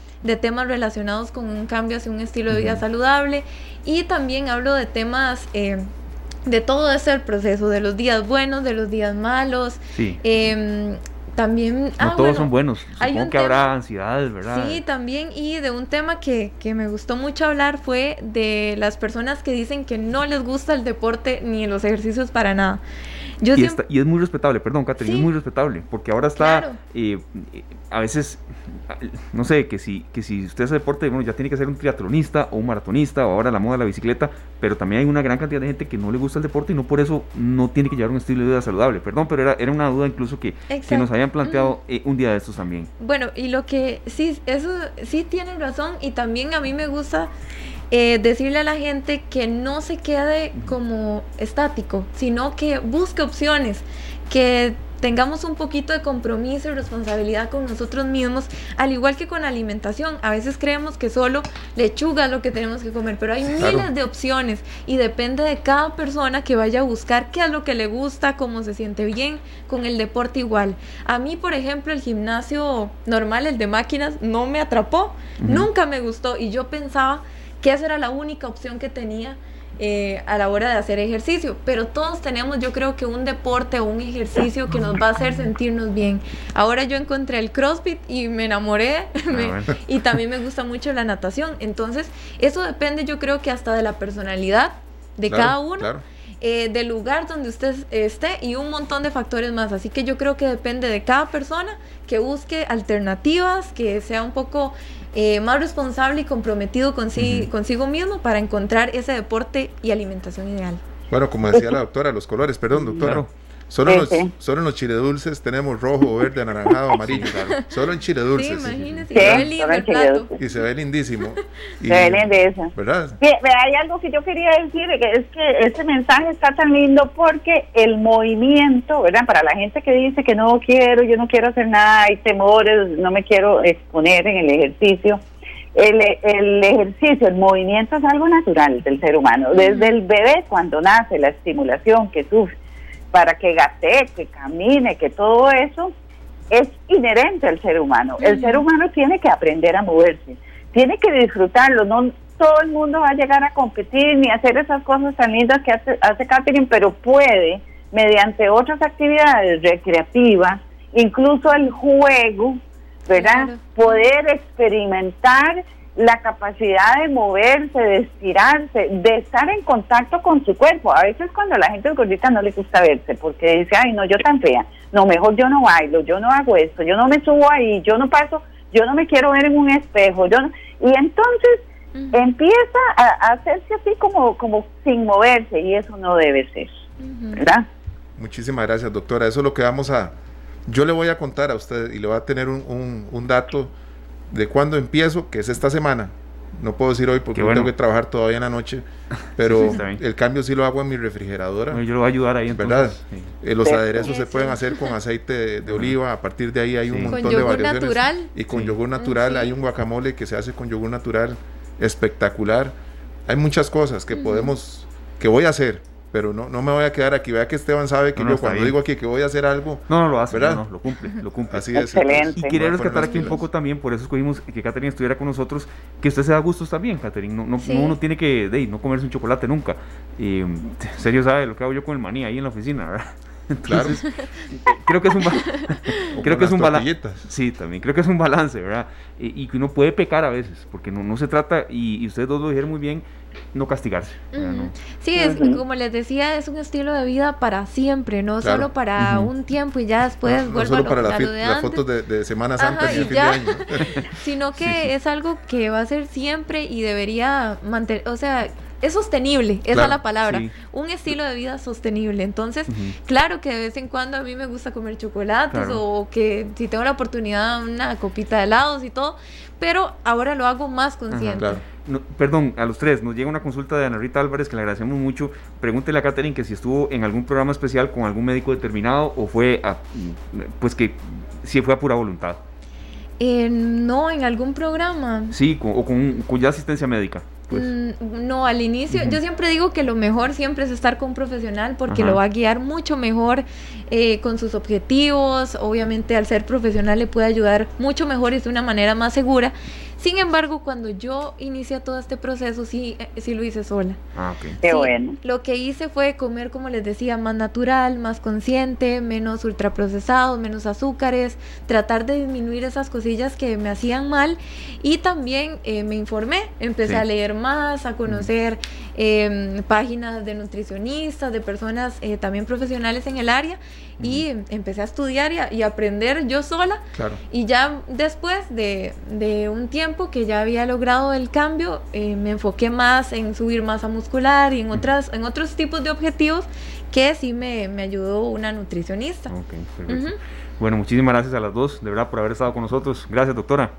S4: temas relacionados con un cambio hacia un estilo de vida saludable y también hablo de temas... Eh, de todo ese proceso, de los días buenos, de los días malos, em, también...
S2: No
S4: ah,
S2: todos
S4: bueno,
S2: son buenos. Supongo que habrá ansiedades, ¿verdad?
S4: Sí, también, y de un tema que, que me gustó mucho hablar fue de las personas que dicen que no les gusta el deporte ni los ejercicios para nada. Yo
S2: y,
S4: siempre...
S2: está- y es muy respetable, perdón, Catherine,
S4: Sí.
S2: es muy respetable, porque ahora está,
S4: Claro.
S2: eh, eh, a veces, no sé, que si, que si usted hace deporte, bueno, ya tiene que ser un triatlonista o un maratonista, o ahora la moda de la bicicleta, pero también hay una gran cantidad de gente que no le gusta el deporte y no por eso no tiene que llevar un estilo de vida saludable, perdón, pero era, era una duda incluso que, que nos habían planteado eh, un día de estos también.
S4: Bueno, y lo que sí, eso sí tienen razón y también a mí me gusta eh, decirle a la gente que no se quede como estático, sino que busque opciones, que tengamos un poquito de compromiso y responsabilidad con nosotros mismos, al igual que con la alimentación. A veces creemos que solo lechuga es lo que tenemos que comer, pero hay
S3: Claro.
S4: miles de opciones y depende de cada persona que vaya a buscar qué es lo que le gusta, cómo se siente bien, con el deporte igual. A mí, por ejemplo, el gimnasio normal, el de máquinas, no me atrapó,
S2: Ujú.
S4: nunca me gustó y yo pensaba que esa era la única opción que tenía eh, a la hora de hacer ejercicio. Pero todos tenemos, yo creo que un deporte o un ejercicio que nos va a hacer sentirnos bien. Ahora yo encontré el CrossFit y me enamoré [LAUGHS] me-
S2: bueno. [LAUGHS]
S4: y también me gusta mucho la natación. Entonces, eso depende, yo creo que hasta de la personalidad de
S3: Claro,
S4: cada uno
S3: claro.
S4: Eh, del lugar donde usted esté y un montón de factores más. Así que yo creo que depende de cada persona que busque alternativas, que sea un poco eh, más responsable y comprometido consi-
S2: Ujú.
S4: consigo mismo para encontrar ese deporte y alimentación ideal.
S3: Bueno, como decía la doctora, los colores, perdón, doctora.
S2: Claro.
S3: Solo, en los, solo en los chile dulces tenemos rojo, verde, anaranjado, amarillo. Solo en chile
S4: Sí,
S3: dulces.
S4: imagínese,
S5: Sí,
S4: y se ve lindo el plato.
S3: y se ve lindísimo. [LAUGHS] Y,
S5: Se de eso.
S3: ¿Verdad?
S5: Sí, ve, hay algo que yo quería decir, que es que este mensaje está tan lindo porque el movimiento, ¿verdad? Para la gente que dice que no quiero, yo no quiero hacer nada, hay temores, no me quiero exponer en el ejercicio. El, el ejercicio, el movimiento es algo natural del ser humano. Desde el bebé, cuando nace, la estimulación que sufre, para que gatee, que camine, que todo eso es inherente al ser humano. El ser humano tiene que aprender a moverse, tiene que disfrutarlo, no todo el mundo va a llegar a competir ni a hacer esas cosas tan lindas que hace, hace Catherine, pero puede, mediante otras actividades recreativas, incluso el juego, ¿verdad?
S4: Claro.
S5: Poder experimentar la capacidad de moverse, de estirarse, de estar en contacto con su cuerpo. A veces cuando la gente es gordita no le gusta verse porque dice, ay, no, yo tan fea, no, mejor yo no bailo, yo no hago esto, yo no me subo ahí, yo no paso, yo no me quiero ver en un espejo, yo no- y entonces empieza a, a hacerse así como, como sin moverse y eso no debe ser. ¿verdad?
S3: Muchísimas gracias, doctora. Eso es lo que vamos a... Yo le voy a contar a usted y le voy a tener un, un- un dato de cuándo empiezo, que es esta semana. No puedo decir hoy porque
S2: bueno.
S3: tengo que trabajar todavía en la noche, pero
S2: Sí,
S3: el cambio sí lo hago en mi refrigeradora.
S2: Bueno, yo le voy a ayudar ahí entonces.
S3: ¿Verdad?
S2: Sí.
S3: Eh, los aderezos se pueden hacer con aceite de, de oliva, a partir de ahí hay un
S2: Sí. Con
S3: montón de
S4: yogur
S3: variaciones.
S4: natural.
S3: Y con
S2: Sí.
S3: yogur natural,
S4: sí.
S3: hay un guacamole que se hace con yogur natural espectacular. Hay muchas cosas que podemos, que voy a hacer, pero no, no me voy a quedar aquí. Vea que Esteban sabe que
S2: No, no,
S3: yo cuando
S2: bien.
S3: digo aquí que voy a hacer algo,
S2: No, no lo hace,
S3: ¿Verdad?
S2: no, no, lo cumple, lo cumple.
S3: así es.
S5: Excelente.
S2: Y quería rescatar aquí un poco también, por eso escogimos que Catherine estuviera con nosotros, que usted se da gustos también, Catherine. No, no,
S4: Sí.
S2: no uno tiene que de, no comerse un chocolate nunca. Y, en serio sabe lo que hago yo con el maní ahí en la oficina, ¿verdad?
S3: Claro.
S2: Creo que es un ba-
S3: O
S2: creo que es un balance. Sí, también creo que es un balance, ¿verdad? Y, que uno puede pecar a veces, porque no, no se trata, y, y ustedes dos lo dijeron muy bien, no castigarse.
S4: Sí, es, como les decía, es un estilo de vida para siempre, no
S3: Claro.
S4: solo para un tiempo y ya después
S3: no, no
S4: vuelvo
S3: solo
S4: a lo,
S3: para la las
S4: antes.
S3: fotos de, de Semana Santa
S4: Ajá,
S3: ni
S4: y
S3: de fin
S4: ya.
S3: de año. [LAUGHS]
S4: sino que
S2: Sí, sí.
S4: es algo que va a ser siempre y debería mantener, o sea, es sostenible, esa es la palabra,
S2: sí.
S4: un estilo de vida sostenible. Entonces, claro que de vez en cuando a mí me gusta comer chocolates
S2: Claro.
S4: o que si tengo la oportunidad una copita de helados y todo, pero ahora lo hago más consciente.
S3: Claro.
S2: No, perdón, a los tres, nos llega una consulta de Ana Rita Álvarez que le agradecemos mucho. Pregúntele a Catherine que si estuvo en algún programa especial con algún médico determinado o fue, a- pues que si fue a pura voluntad.
S4: Eh, no, en algún programa.
S2: Sí, con- o con, con ya asistencia médica. Pues.
S4: Mm, No, al inicio, yo siempre digo que lo mejor siempre es estar con un profesional porque
S2: Ajá.
S4: lo va a guiar mucho mejor eh, con sus objetivos. Obviamente, al ser profesional le puede ayudar mucho mejor y de una manera más segura. Sin embargo, cuando yo inicié todo este proceso, sí, eh, sí lo hice sola.
S5: Ah, ok. Qué bueno.
S4: Lo que hice fue comer, como les decía, más natural, más consciente, menos ultraprocesados, menos azúcares, tratar de disminuir esas cosillas que me hacían mal y también eh, me informé, empecé a leer más, a conocer em, páginas de nutricionistas, de personas eh, también profesionales en el área y empecé a estudiar y, aprender yo sola. Y ya después de, un tiempo que ya había logrado el cambio, eh, me enfoqué más en subir masa muscular y en, otras, en otros tipos de objetivos que sí me, ayudó una nutricionista.
S2: Bueno, muchísimas gracias a las dos, de verdad, por haber estado con nosotros. Gracias, doctora.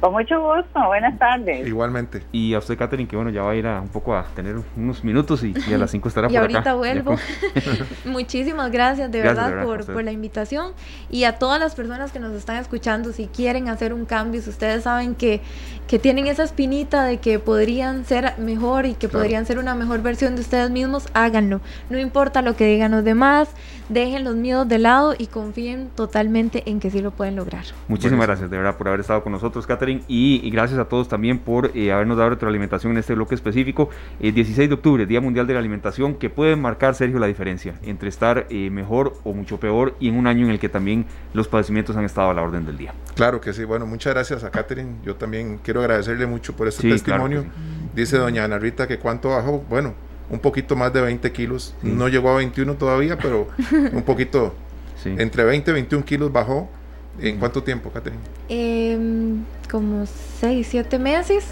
S5: Con mucho gusto, buenas tardes.
S3: Igualmente.
S2: Y a usted, Katherine, que bueno, ya va a ir a un poco a tener unos minutos y, a las 5 estará [LAUGHS] por
S4: acá. Y ahorita vuelvo. [LAUGHS] [LAUGHS] Muchísimas gracias, de verdad, por, por, la invitación. Y a todas las personas que nos están escuchando, si quieren hacer un cambio, si ustedes saben que, que tienen esa espinita de que podrían ser mejor y que podrían ser una mejor versión de ustedes mismos, háganlo. No importa lo que digan los demás, dejen los miedos de lado y confíen totalmente en que sí lo pueden lograr.
S2: Muchísimas gracias, de verdad, por haber estado con nosotros, Katherine y, gracias a todos también por eh, habernos dado retroalimentación en este bloque específico. El 16 de octubre, Día Mundial de la Alimentación, que puede marcar, Sergio, la diferencia entre estar eh, mejor o mucho peor y en un año en el que también los padecimientos han estado a la orden del día.
S3: Claro que sí, bueno, muchas gracias a Catherine. Yo también quiero agradecerle mucho por este testimonio. Dice doña Ana Rita que cuánto bajó, bueno, un poquito más de 20 kilos. No llegó a 21 todavía, pero [LAUGHS] un poquito, entre 20 y 21 kilos bajó. ¿En cuánto tiempo, Catherine?
S4: Em, como 6, 7 meses.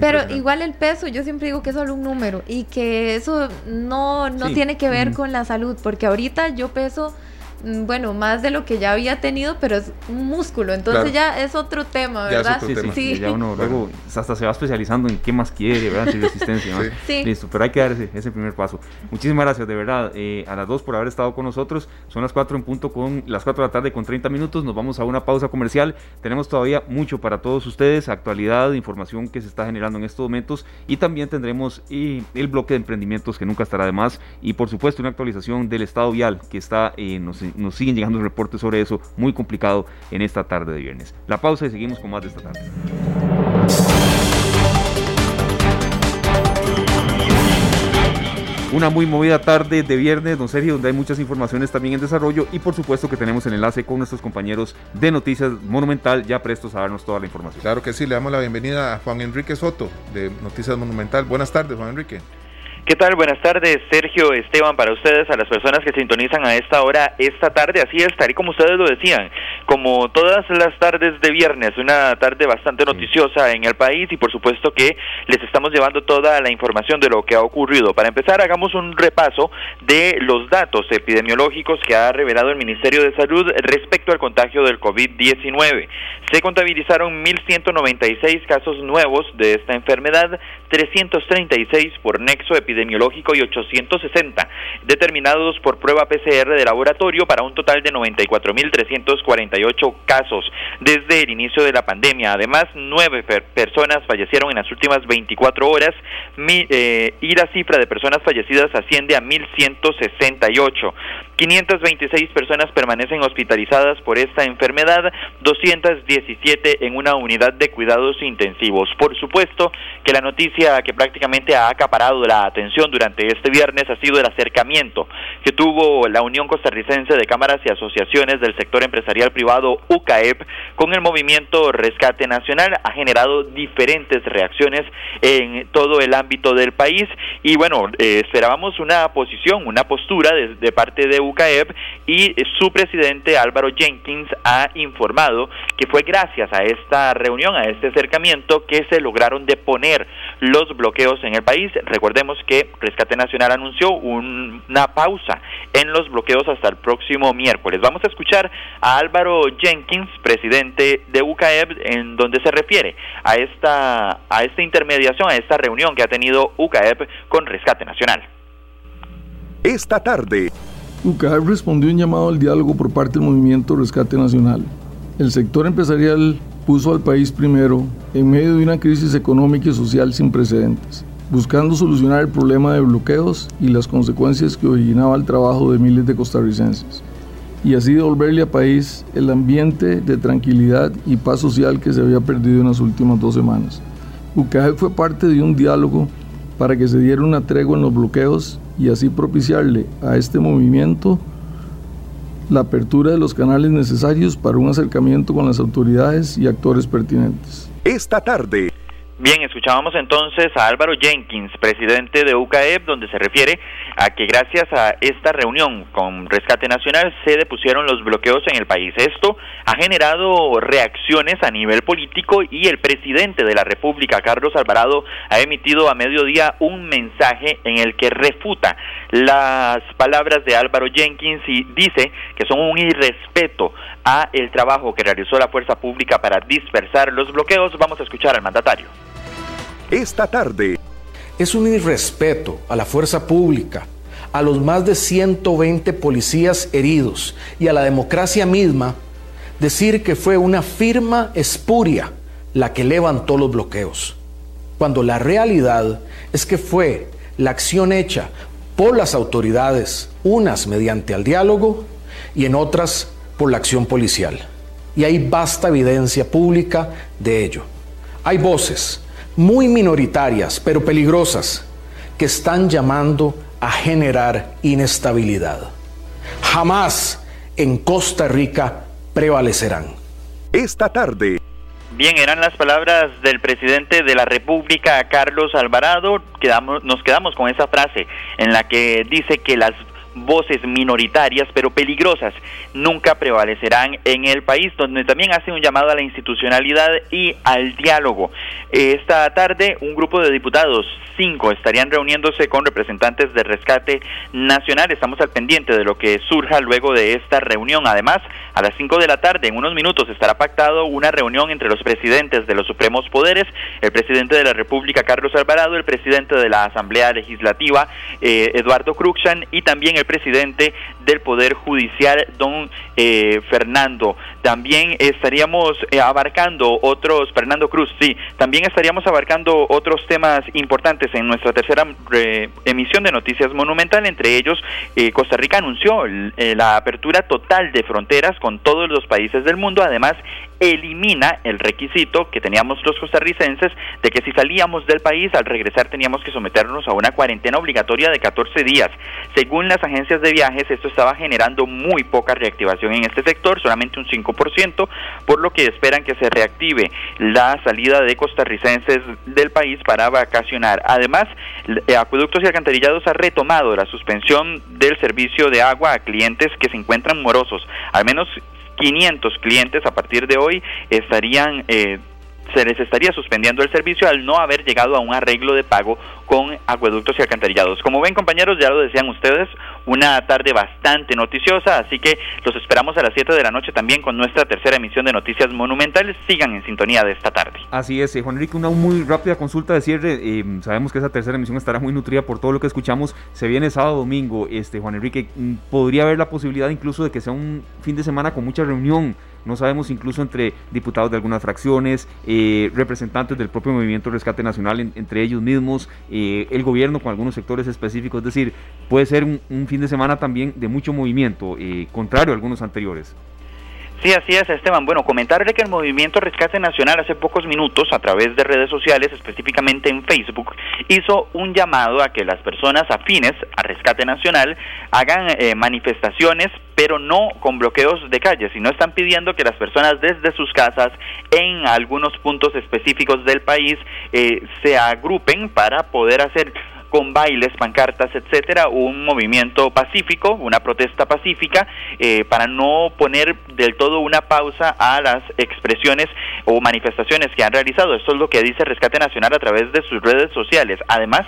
S4: Pero igual el peso, yo siempre digo que es solo un número y que eso no, no tiene que ver con la salud, porque ahorita yo peso Mm, bueno, más de lo que ya había tenido, pero es un músculo, entonces ya es otro tema, ¿verdad?
S2: sí, sí, Ya uno luego hasta se va especializando en qué más quiere, ¿verdad? Si resistencia, sí. Listo, pero hay que dar ese, primer paso. Muchísimas gracias, de verdad, eh, a las dos por haber estado con nosotros. Son las cuatro en punto con las 4 de la tarde con 30 minutos. Nos vamos a una pausa comercial. Tenemos todavía mucho para todos ustedes, actualidad, información que se está generando en estos momentos y también tendremos eh, el bloque de emprendimientos que nunca estará de más y por supuesto una actualización del estado vial que está, eh, nos nos siguen llegando reportes sobre eso, muy complicado en esta tarde de viernes. La pausa y seguimos con más de esta tarde. Una muy movida tarde de viernes, don Sergio, donde hay muchas informaciones también en desarrollo y por supuesto que tenemos el enlace con nuestros compañeros de Noticias Monumental, ya prestos a darnos toda la información.
S3: Claro que sí, le damos la bienvenida a Juan Enrique Soto de Noticias Monumental. Buenas tardes, Juan Enrique.
S6: ¿Qué tal? Buenas tardes, Sergio, Esteban, para ustedes, a las personas que sintonizan a esta hora, esta tarde, así es, tal y como ustedes lo decían, como todas las tardes de viernes, una tarde bastante noticiosa en el país y por supuesto que les estamos llevando toda la información de lo que ha ocurrido. Para empezar, hagamos un repaso de los datos epidemiológicos que ha revelado el Ministerio de Salud respecto al contagio del COVID-19. Se contabilizaron 1.196 casos nuevos de esta enfermedad, 336 por nexo epidemiológico epidemiológico y 860 determinados por prueba PCR de laboratorio para un total de 94.348 casos desde el inicio de la pandemia. Además, nueve personas fallecieron en las últimas 24 horas eh, y la cifra de personas fallecidas asciende a 1.168. 526 personas permanecen hospitalizadas por esta enfermedad, 217 en una unidad de cuidados intensivos. Por supuesto que la noticia que prácticamente ha acaparado la atención durante este viernes ha sido el acercamiento que tuvo la Unión Costarricense de Cámaras y Asociaciones del Sector Empresarial Privado UCAEP con el movimiento Rescate Nacional. Ha generado diferentes reacciones en todo el ámbito del país y bueno, eh, esperábamos una posición, una postura de parte de UCAEP y su presidente Álvaro Jenkins ha informado que fue gracias a esta reunión, a este acercamiento, que se lograron deponer los bloqueos en el país. Recordemos que Rescate Nacional anunció una pausa en los bloqueos hasta el próximo miércoles. Vamos a escuchar a Álvaro Jenkins, presidente de UCAEP, en donde se refiere a esta, a esta intermediación, a esta reunión que ha tenido UCAEP con Rescate Nacional.
S1: Esta tarde.
S7: UCAEP respondió un llamado al diálogo por parte del movimiento Rescate Nacional. El sector empresarial puso al país primero en medio de una crisis económica y social sin precedentes, buscando solucionar el problema de bloqueos y las consecuencias que originaba el trabajo de miles de costarricenses. y así devolverle al país el ambiente de tranquilidad y paz social que se había perdido en las últimas dos semanas. UCAE fue parte de un diálogo para que se diera una tregua en los bloqueos y así propiciarle a este movimiento la apertura de los canales necesarios para un acercamiento con las autoridades y actores pertinentes.
S1: Esta tarde,
S6: Bien, escuchábamos entonces a Álvaro Jenkins, presidente de UCAEP, donde se refiere a que gracias a esta reunión con Rescate Nacional se depusieron los bloqueos en el país. Esto ha generado reacciones a nivel político y el presidente de la República, Carlos Alvarado, ha emitido a mediodía un mensaje en el que refuta las palabras de Álvaro Jenkins y dice que son un irrespeto a el trabajo que realizó la fuerza pública para dispersar los bloqueos. Vamos a escuchar al mandatario.
S1: esta tarde,
S8: Es un irrespeto a la fuerza pública, a los más de 120 policías heridos y a la democracia misma decir que fue una firma espuria la que levantó los bloqueos, cuando la realidad es que fue la acción hecha por las autoridades, unas mediante el diálogo y en otras por la acción policial. Y hay vasta evidencia pública de ello. Hay voces muy minoritarias, pero peligrosas, que están llamando a generar inestabilidad. Jamás en Costa Rica prevalecerán.
S1: esta tarde,
S6: Bien, eran las palabras del presidente de la República, Carlos Alvarado. Quedamos, nos quedamos con esa frase en la que dice que las voces minoritarias pero peligrosas nunca prevalecerán en el país, donde también hace un llamado a la institucionalidad y al diálogo. Esta tarde un grupo de diputados, cinco, estarían reuniéndose con representantes de Rescate Nacional. Estamos al pendiente de lo que surja luego de esta reunión. Además, a las cinco de la tarde, en unos minutos, estará pactado una reunión entre los presidentes de los supremos poderes, el presidente de la República, Carlos Alvarado, el presidente de la Asamblea Legislativa, eh, Eduardo Cruxan, y también el presidente del Poder Judicial, don eh, Fernando. También estaríamos eh, abarcando otros, Fernando Cruz, sí, también estaríamos abarcando otros temas importantes en nuestra tercera eh, emisión de Noticias Monumental, entre ellos eh, Costa Rica anunció la apertura total de fronteras con todos los países del mundo, además elimina el requisito que teníamos los costarricenses de que si salíamos del país al regresar teníamos que someternos a una cuarentena obligatoria de 14 días. Según las agencias de viajes, esto estaba generando muy poca reactivación en este sector, solamente un 5%, por lo que esperan que se reactive la salida de costarricenses del país para vacacionar. Además, eh, Acueductos y Alcantarillados ha retomado la suspensión del servicio de agua a clientes que se encuentran morosos. Al menos 500 clientes a partir de hoy estarían eh, se les estaría suspendiendo el servicio al no haber llegado a un arreglo de pago con acueductos y alcantarillados. Como ven compañeros, ya lo decían ustedes, una tarde bastante noticiosa, así que los esperamos a las 7 de la noche también con nuestra tercera emisión de Noticias Monumentales. Sigan en sintonía de esta tarde.
S2: Así es, eh, Juan Enrique, una muy rápida consulta de cierre. eh, sabemos que esa tercera emisión estará muy nutrida por todo lo que escuchamos. Se viene sábado, domingo. Este, Juan Enrique, mm, podría haber la posibilidad incluso de que sea un fin de semana con mucha reunión. No sabemos incluso entre diputados de algunas fracciones, eh, representantes del propio Movimiento Rescate Nacional, en- entre ellos mismos, eh, el gobierno con algunos sectores específicos. Es decir, puede ser un, un fin de semana también de mucho movimiento, eh, contrario a algunos anteriores.
S6: Sí, así es, Esteban. Bueno, comentarle que el Movimiento Rescate Nacional hace pocos minutos, a través de redes sociales, específicamente en Facebook, hizo un llamado a que las personas afines a Rescate Nacional hagan eh, manifestaciones, pero no con bloqueos de calles, sino están pidiendo que las personas desde sus casas, en algunos puntos específicos del país, eh, se agrupen para poder hacer con bailes, pancartas, etcétera, un movimiento pacífico, una protesta pacífica, eh, para no poner del todo una pausa a las expresiones o manifestaciones que han realizado. Esto es lo que dice Rescate Nacional a través de sus redes sociales. Además,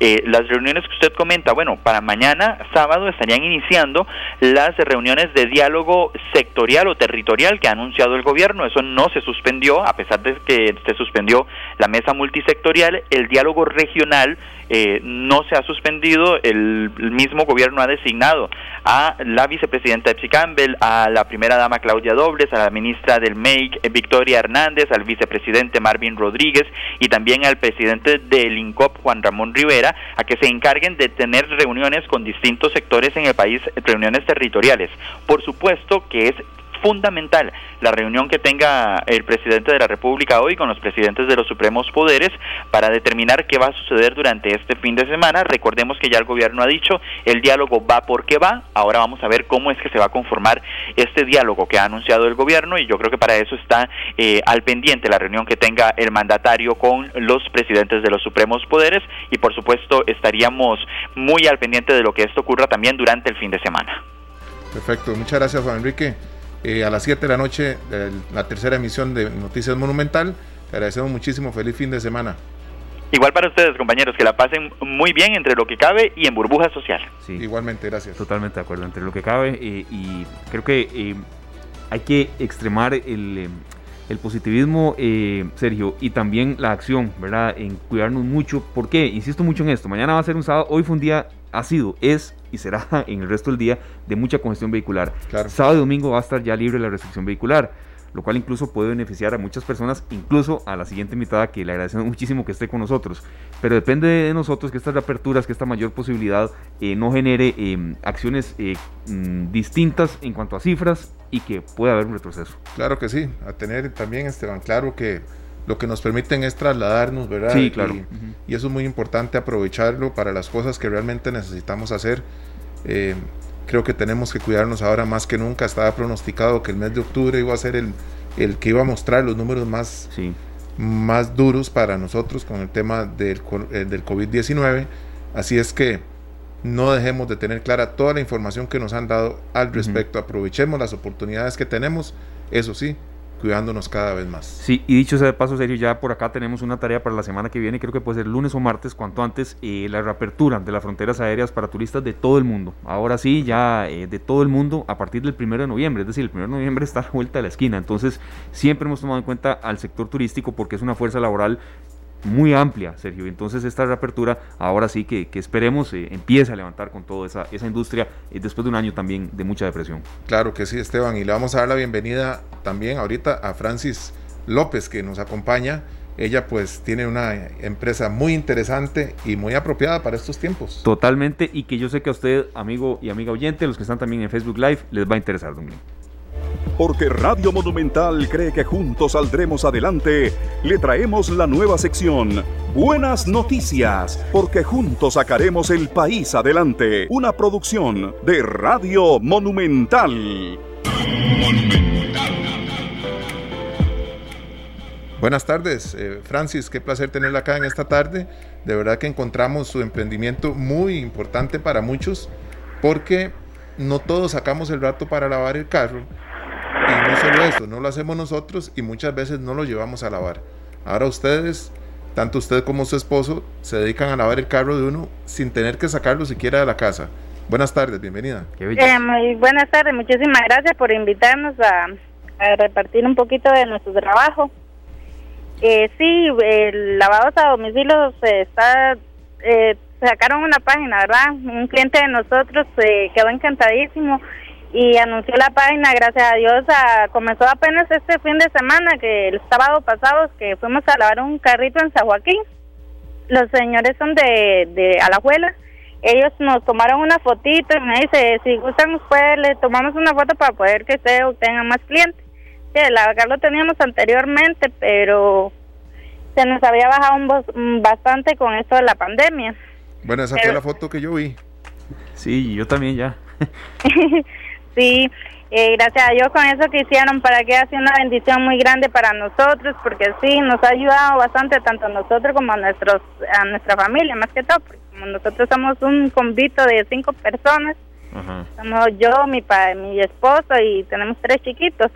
S6: eh, las reuniones que usted comenta, bueno, para mañana, sábado, estarían iniciando las reuniones de diálogo sectorial o territorial que ha anunciado el gobierno. Eso no se suspendió, a pesar de que se suspendió la mesa multisectorial, el diálogo regional eh, no se ha suspendido, el, mismo gobierno ha designado a la vicepresidenta Epsi Campbell, a la primera dama Claudia Dobles, a la ministra del MEIC Victoria Hernández, al vicepresidente Marvin Rodríguez y también al presidente del INCOP Juan Ramón Rivera a que se encarguen de tener reuniones con distintos sectores en el país, reuniones territoriales. Por supuesto que es fundamental la reunión que tenga el presidente de la República hoy con los presidentes de los supremos poderes para determinar qué va a suceder durante este fin de semana. Recordemos que ya el gobierno ha dicho el diálogo va porque va. Ahora vamos a ver cómo es que se va a conformar este diálogo que ha anunciado el gobierno y yo creo que para eso está eh, al pendiente la reunión que tenga el mandatario con los presidentes de los supremos poderes y por supuesto estaríamos muy al pendiente de lo que esto ocurra también durante el fin de semana.
S3: Perfecto, muchas gracias Juan Enrique. Eh, a las 7 de la noche, la tercera emisión de Noticias Monumental. Te agradecemos muchísimo. Feliz fin de semana.
S6: Igual para ustedes, compañeros, que la pasen muy bien entre lo que cabe y en burbuja social.
S3: Sí, Igualmente, gracias.
S2: Totalmente de acuerdo, entre lo que cabe. Eh, y creo que eh, hay que extremar el, el positivismo, Sergio, y también la acción, ¿verdad? En cuidarnos mucho. ¿Por qué? Insisto mucho en esto. Mañana va a ser un sábado. Hoy fue un día, ha sido, es y será [LAUGHS] en el resto del día de mucha congestión vehicular. Sábado y domingo va a estar ya libre la restricción vehicular, lo cual incluso puede beneficiar a muchas personas, incluso a la siguiente invitada que le agradecemos muchísimo que esté con nosotros. Pero depende de nosotros que estas reaperturas, que esta mayor posibilidad eh, no genere eh, acciones eh, mm, distintas en cuanto a cifras y que pueda haber un retroceso.
S3: Claro que sí, a tener también, Esteban, claro que lo que nos permiten es trasladarnos, ¿verdad?
S2: Sí, claro.
S3: Y, eso es muy importante aprovecharlo para las cosas que realmente necesitamos hacer. Eh, creo que tenemos que cuidarnos ahora más que nunca. Estaba pronosticado que el mes de octubre iba a ser el, el que iba a mostrar los números más, más duros para nosotros con el tema del, eh, del COVID-19. Así es que no dejemos de tener clara toda la información que nos han dado al respecto. Aprovechemos las oportunidades que tenemos. Eso sí, cuidándonos cada vez más.
S2: Sí, y dicho sea de paso, serio, ya por acá tenemos una tarea para la semana que viene, creo que puede ser lunes o martes, cuanto antes, eh, la reapertura de las fronteras aéreas para turistas de todo el mundo. Ahora sí, ya eh, de todo el mundo a partir del primero de noviembre, es decir, el primero de noviembre [LAUGHS] está a la vuelta de la esquina. Entonces, siempre hemos tomado en cuenta al sector turístico porque es una fuerza laboral muy amplia, Sergio. Entonces esta reapertura ahora sí que, esperemos eh, empiece a levantar con toda esa, esa industria eh, después de un año también de mucha depresión.
S3: Claro que sí, Esteban. Y le vamos a dar la bienvenida también ahorita a Francis López que nos acompaña. Ella pues tiene una empresa muy interesante y muy apropiada para estos tiempos.
S2: Totalmente y que yo sé que a usted, amigo y amiga oyente, los que están también en Facebook Live, les va a interesar, Domingo.
S1: Porque Radio Monumental cree que juntos saldremos adelante, le traemos la nueva sección Buenas Noticias, porque juntos sacaremos el país adelante. Una producción de Radio Monumental.
S3: Buenas tardes, eh, Francis, qué placer tenerla acá en esta tarde. De verdad que encontramos su emprendimiento muy importante para muchos, porque no todos sacamos el rato para lavar el carro y no solo eso, no lo hacemos nosotros y muchas veces no lo llevamos a lavar. Ahora ustedes, tanto usted como su esposo, se dedican a lavar el carro de uno sin tener que sacarlo siquiera de la casa. Buenas tardes, bienvenida.
S9: Eh, muy buenas tardes, muchísimas gracias por invitarnos a, repartir un poquito de nuestro trabajo. Eh, sí, el lavado a domicilio se está, eh, sacaron una página, ¿verdad? Un cliente de nosotros se quedó encantadísimo y anunció la página, gracias a Dios, comenzó apenas este fin de semana, que el sábado pasado, que fuimos a lavar un carrito en San Joaquín. Los señores son de, de Alajuela. Ellos nos tomaron una fotito y me dice, si gustan, pues le tomamos una foto para poder que usted obtenga más clientes. Sí, la lo teníamos anteriormente, pero se nos había bajado un, bastante con esto de la pandemia.
S3: Bueno, esa fue la foto que yo vi.
S2: Sí, yo también ya. [LAUGHS]
S9: Sí, eh, gracias a Dios con eso que hicieron, para que ha sido una bendición muy grande para nosotros, porque sí, nos ha ayudado bastante tanto a nosotros como a, nuestros, a nuestra familia, más que todo, porque como nosotros somos un convito de cinco personas, somos yo, mi, pa, mi esposo y tenemos tres chiquitos.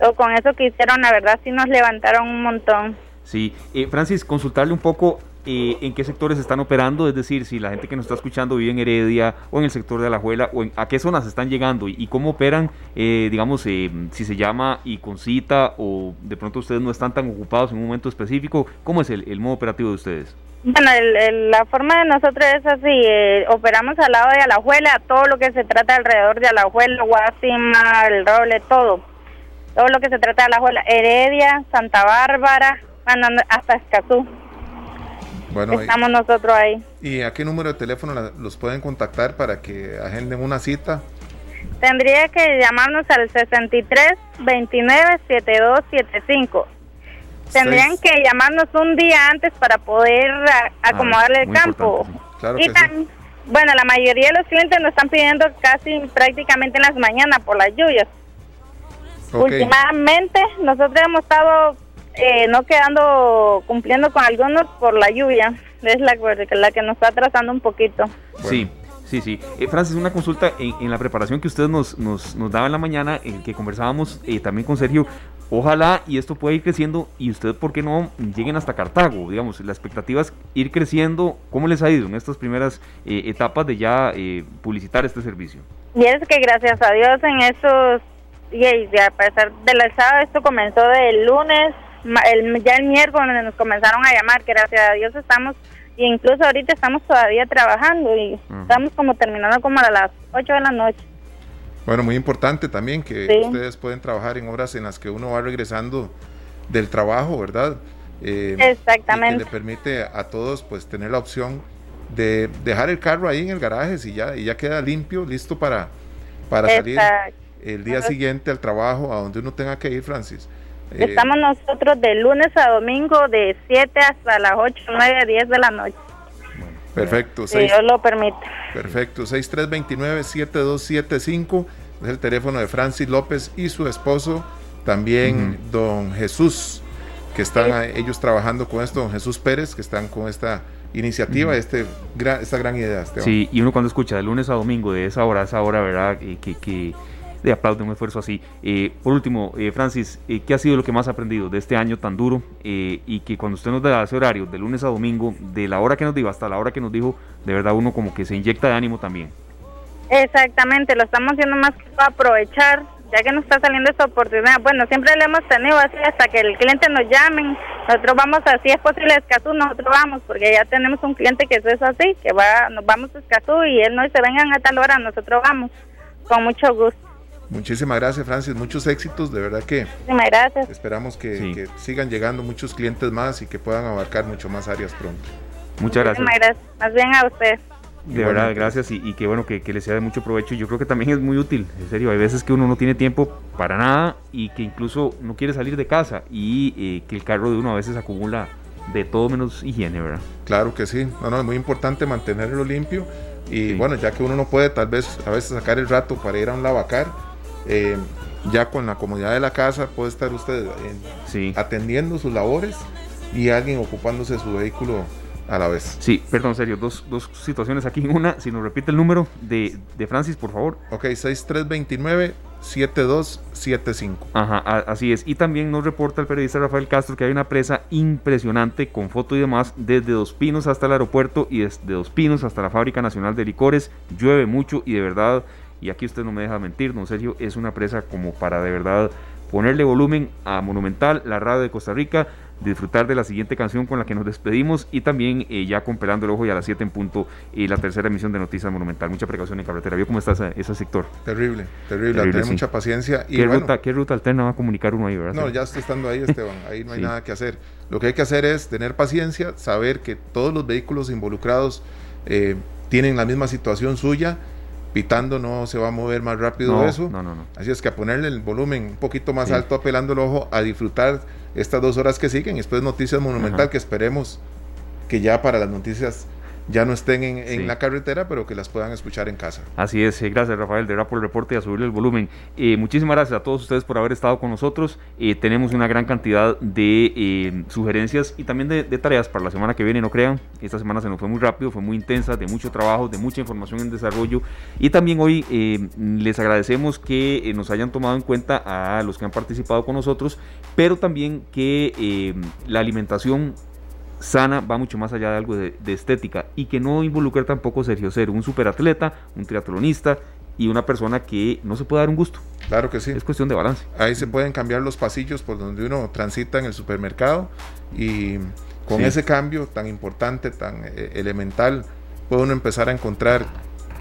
S9: Todo con eso que hicieron, la verdad sí nos levantaron un montón.
S2: Sí, eh, Francis, consultarle un poco eh, en qué sectores están operando, es decir, si la gente que nos está escuchando vive en Heredia o en el sector de Alajuela, o en, a qué zonas están llegando y, cómo operan, eh, digamos, eh, si se llama y con cita o de pronto ustedes no están tan ocupados en un momento específico, ¿cómo es el, modo operativo de ustedes?
S9: Bueno, la forma de nosotros es así, eh, operamos al lado de Alajuela, todo lo que se trata alrededor de Alajuela, Guasima, el Roble, todo. Todo lo que se trata de Alajuela, Heredia, Santa Bárbara, hasta Escazú. Bueno, Estamos nosotros ahí.
S3: ¿Y a qué número de teléfono los pueden contactar para que agenden una cita?
S9: Tendría que llamarnos al 63 29 7275 Tendrían que llamarnos un día antes para poder acomodarle el campo. y bueno, la mayoría de los clientes nos están pidiendo casi prácticamente en las mañanas por las lluvias. Últimamente nosotros hemos estado eh, no quedando cumpliendo con algunos por la lluvia. Es la, la que nos está atrasando un poquito.
S2: Sí. Sí, sí. Eh, Francis, una consulta en, la preparación que ustedes nos, nos, nos daba en la mañana, en que conversábamos eh, también con Sergio. Ojalá y esto pueda ir creciendo y ustedes, ¿por qué no lleguen hasta Cartago? Digamos, la expectativa es ir creciendo. ¿Cómo les ha ido en estas primeras eh, etapas de ya publicitar este servicio?
S9: Y es que gracias a Dios en estos, y, a pesar del alzado, esto comenzó del lunes, el, ya el miércoles nos comenzaron a llamar, que gracias a Dios estamos y incluso ahorita estamos todavía trabajando y estamos como terminando como a las 8 de la noche.
S3: Bueno, muy importante también que ustedes pueden trabajar en horas en las que uno va regresando del trabajo, ¿verdad?
S9: Eh, Exactamente.
S3: que le permite a todos pues tener la opción de dejar el carro ahí en el garaje y ya, y ya queda limpio, listo para, para salir el día siguiente al trabajo, a donde uno tenga que ir, Francis.
S9: Eh, Estamos nosotros de lunes a domingo de 7 hasta las 8, 9, 10 de la noche.
S3: Perfecto.
S9: Si Dios lo permite.
S3: Perfecto. 6329-7275 es el teléfono de Francis López y su esposo, también don Jesús, que están ellos trabajando con esto, don Jesús Pérez, que están con esta iniciativa, este, esta gran idea.
S2: Sí, y uno cuando escucha de lunes a domingo, de esa hora a esa hora, ¿verdad? que, que de aplaudir un esfuerzo así. Eh, por último, eh, Francis, eh, ¿qué ha sido lo que más ha aprendido de este año tan duro? y que cuando usted nos da ese horario, de lunes a domingo, de la hora que nos dijo hasta la hora que nos dijo, de verdad uno como que se inyecta de ánimo también.
S9: Exactamente, lo estamos haciendo más que aprovechar, ya que nos está saliendo esta oportunidad. Bueno, siempre lo hemos tenido así hasta que el cliente nos llame. Nosotros vamos así, es posible Escazú, nosotros vamos, porque ya tenemos un cliente que es así, que va, nos vamos a Escazú y él no dice vengan a tal hora, nosotros vamos, con mucho gusto.
S3: Muchísimas gracias, Francis. Muchos éxitos, de verdad que.
S9: Muchísimas gracias.
S3: Esperamos que, sigan llegando muchos clientes más y que puedan abarcar mucho más áreas pronto.
S2: Muchas gracias.
S9: Muchísimas gracias. Más bien a usted.
S2: De verdad, gracias y, que bueno, que, que les sea de mucho provecho. Yo creo que también es muy útil, en serio. Hay veces que uno no tiene tiempo para nada y que incluso no quiere salir de casa y eh, que el carro de uno a veces acumula de todo menos higiene, ¿verdad?
S3: Claro que sí. No, no, es muy importante mantenerlo limpio y bueno, ya que uno no puede tal vez a veces sacar el rato para ir a un lavacar eh, ya con la comodidad de la casa puede estar usted atendiendo sus labores y alguien ocupándose de su vehículo a la vez.
S2: Sí, perdón, serio, dos, dos situaciones aquí. Una, si nos repite el número de, de Francis, por favor.
S3: Ok, 6329-7275.
S2: Ajá, así es. Y también nos reporta el periodista Rafael Castro que hay una presa impresionante con foto y demás desde Dos Pinos hasta el aeropuerto y desde Dos Pinos hasta la Fábrica Nacional de Licores. Llueve mucho y de verdad y aquí usted no me deja mentir, don Sergio, es una presa como para de verdad ponerle volumen a Monumental, la radio de Costa Rica, disfrutar de la siguiente canción con la que nos despedimos y también eh, ya con Pelando el Ojo y a las 7 en punto y la tercera emisión de Noticias Monumental. Mucha precaución en carretera. ¿Vio cómo está ese, sector?
S3: Terrible, terrible, tener mucha paciencia.
S2: Y ¿Qué, ruta, ¿Qué ruta alterna va a comunicar uno ahí, verdad?
S3: No, ya estoy estando ahí, Esteban, ahí no hay nada que hacer. Lo que hay que hacer es tener paciencia, saber que todos los vehículos involucrados eh, tienen la misma situación suya pitando no se va a mover más rápido eso.
S2: No, no, no.
S3: Así es que a ponerle el volumen un poquito más alto, apelando el ojo, a disfrutar estas dos horas que siguen. Y después Noticias Monumental, que esperemos que ya para las noticias ya no estén en, la carretera, pero que las puedan escuchar en casa.
S2: Así es, eh, gracias Rafael, de por el reporte y a subirle el volumen. Eh, muchísimas gracias a todos ustedes por haber estado con nosotros. Eh, tenemos una gran cantidad de sugerencias y también de, tareas para la semana que viene, no crean. Esta semana se nos fue muy rápido, fue muy intensa, de mucho trabajo, de mucha información en desarrollo. Y también hoy les agradecemos que nos hayan tomado en cuenta a los que han participado con nosotros, pero también que la alimentación sana va mucho más allá de algo de, estética y que no involucra tampoco Sergio ser un superatleta, un triatlonista y una persona que no se puede dar un gusto.
S3: Claro que sí.
S2: Es cuestión de balance.
S3: Ahí se pueden cambiar los pasillos por donde uno transita en el supermercado y con ese cambio tan importante, tan eh, elemental, puede uno empezar a encontrar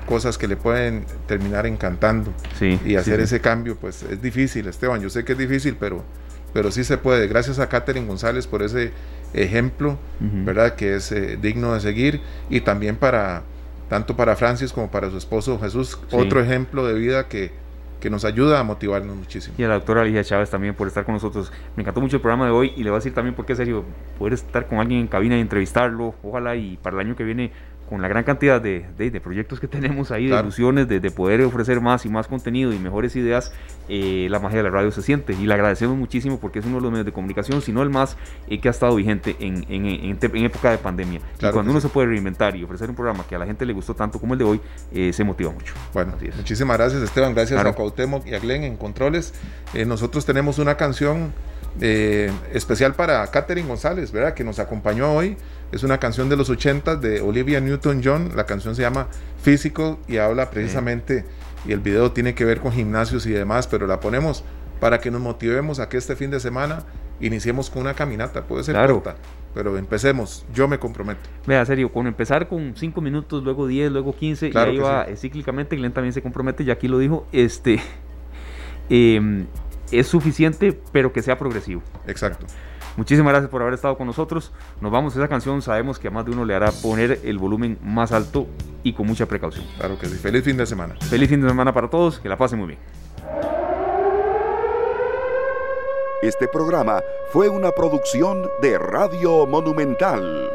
S3: cosas que le pueden terminar encantando.
S2: Sí,
S3: y hacer
S2: sí.
S3: ese cambio, pues es difícil, Esteban. Yo sé que es difícil, pero, pero sí se puede. Gracias a Catherine González por ese ejemplo. ¿verdad? Que es eh, digno de seguir. Y también para, tanto para Francis como para su esposo Jesús,
S2: Sí.
S3: otro ejemplo de vida que, que nos ayuda a motivarnos muchísimo.
S2: Y a la doctora Alicia Chávez también por estar con nosotros. Me encantó mucho el programa de hoy y le voy a decir también porque, serio, poder estar con alguien en cabina y entrevistarlo, ojalá y para el año que viene, con la gran cantidad de, de- de proyectos que [LAUGHS] tenemos ahí, de ilusiones, de, de poder ofrecer más y más contenido y mejores ideas, eh, la magia de la radio se siente. Y le agradecemos muchísimo porque es uno de los medios de comunicación, si no el más, eh, que ha estado vigente en, en- en época de pandemia.
S3: Claro
S2: y cuando uno
S3: sí.
S2: se puede reinventar y ofrecer un programa que a la gente le gustó tanto como el de hoy, eh, se motiva mucho.
S3: Bueno,
S2: Así es.
S3: muchísimas gracias Esteban, gracias
S2: Claro.
S3: a Cuauhtémoc y a Glenn en Controles. Eh, nosotros tenemos una canción eh, especial para Catherine González, ¿verdad? Que nos acompañó hoy. Es una canción de los 80 de Olivia Newton-John. La canción se llama Physical y habla precisamente, y el video tiene que ver con gimnasios y demás, pero la ponemos para que nos motivemos a que este fin de semana iniciemos con una caminata. Puede ser
S2: Claro.
S3: corta, pero empecemos. Yo me comprometo.
S2: Vea, serio, con empezar con 5 minutos, luego 10, luego 15,
S3: Claro
S2: y ahí va
S3: sí.
S2: cíclicamente, Glenn también se compromete, y aquí lo dijo, este, [LAUGHS] em, es suficiente, pero que sea progresivo.
S3: Exacto.
S2: Muchísimas gracias por haber estado con nosotros. Nos vamos a esa canción, sabemos que a más de uno le hará poner el volumen más alto y con mucha precaución.
S3: Claro que sí. Feliz fin de semana.
S2: Feliz fin de semana para todos, que la pasen muy bien.
S1: Este programa fue una producción de Radio Monumental.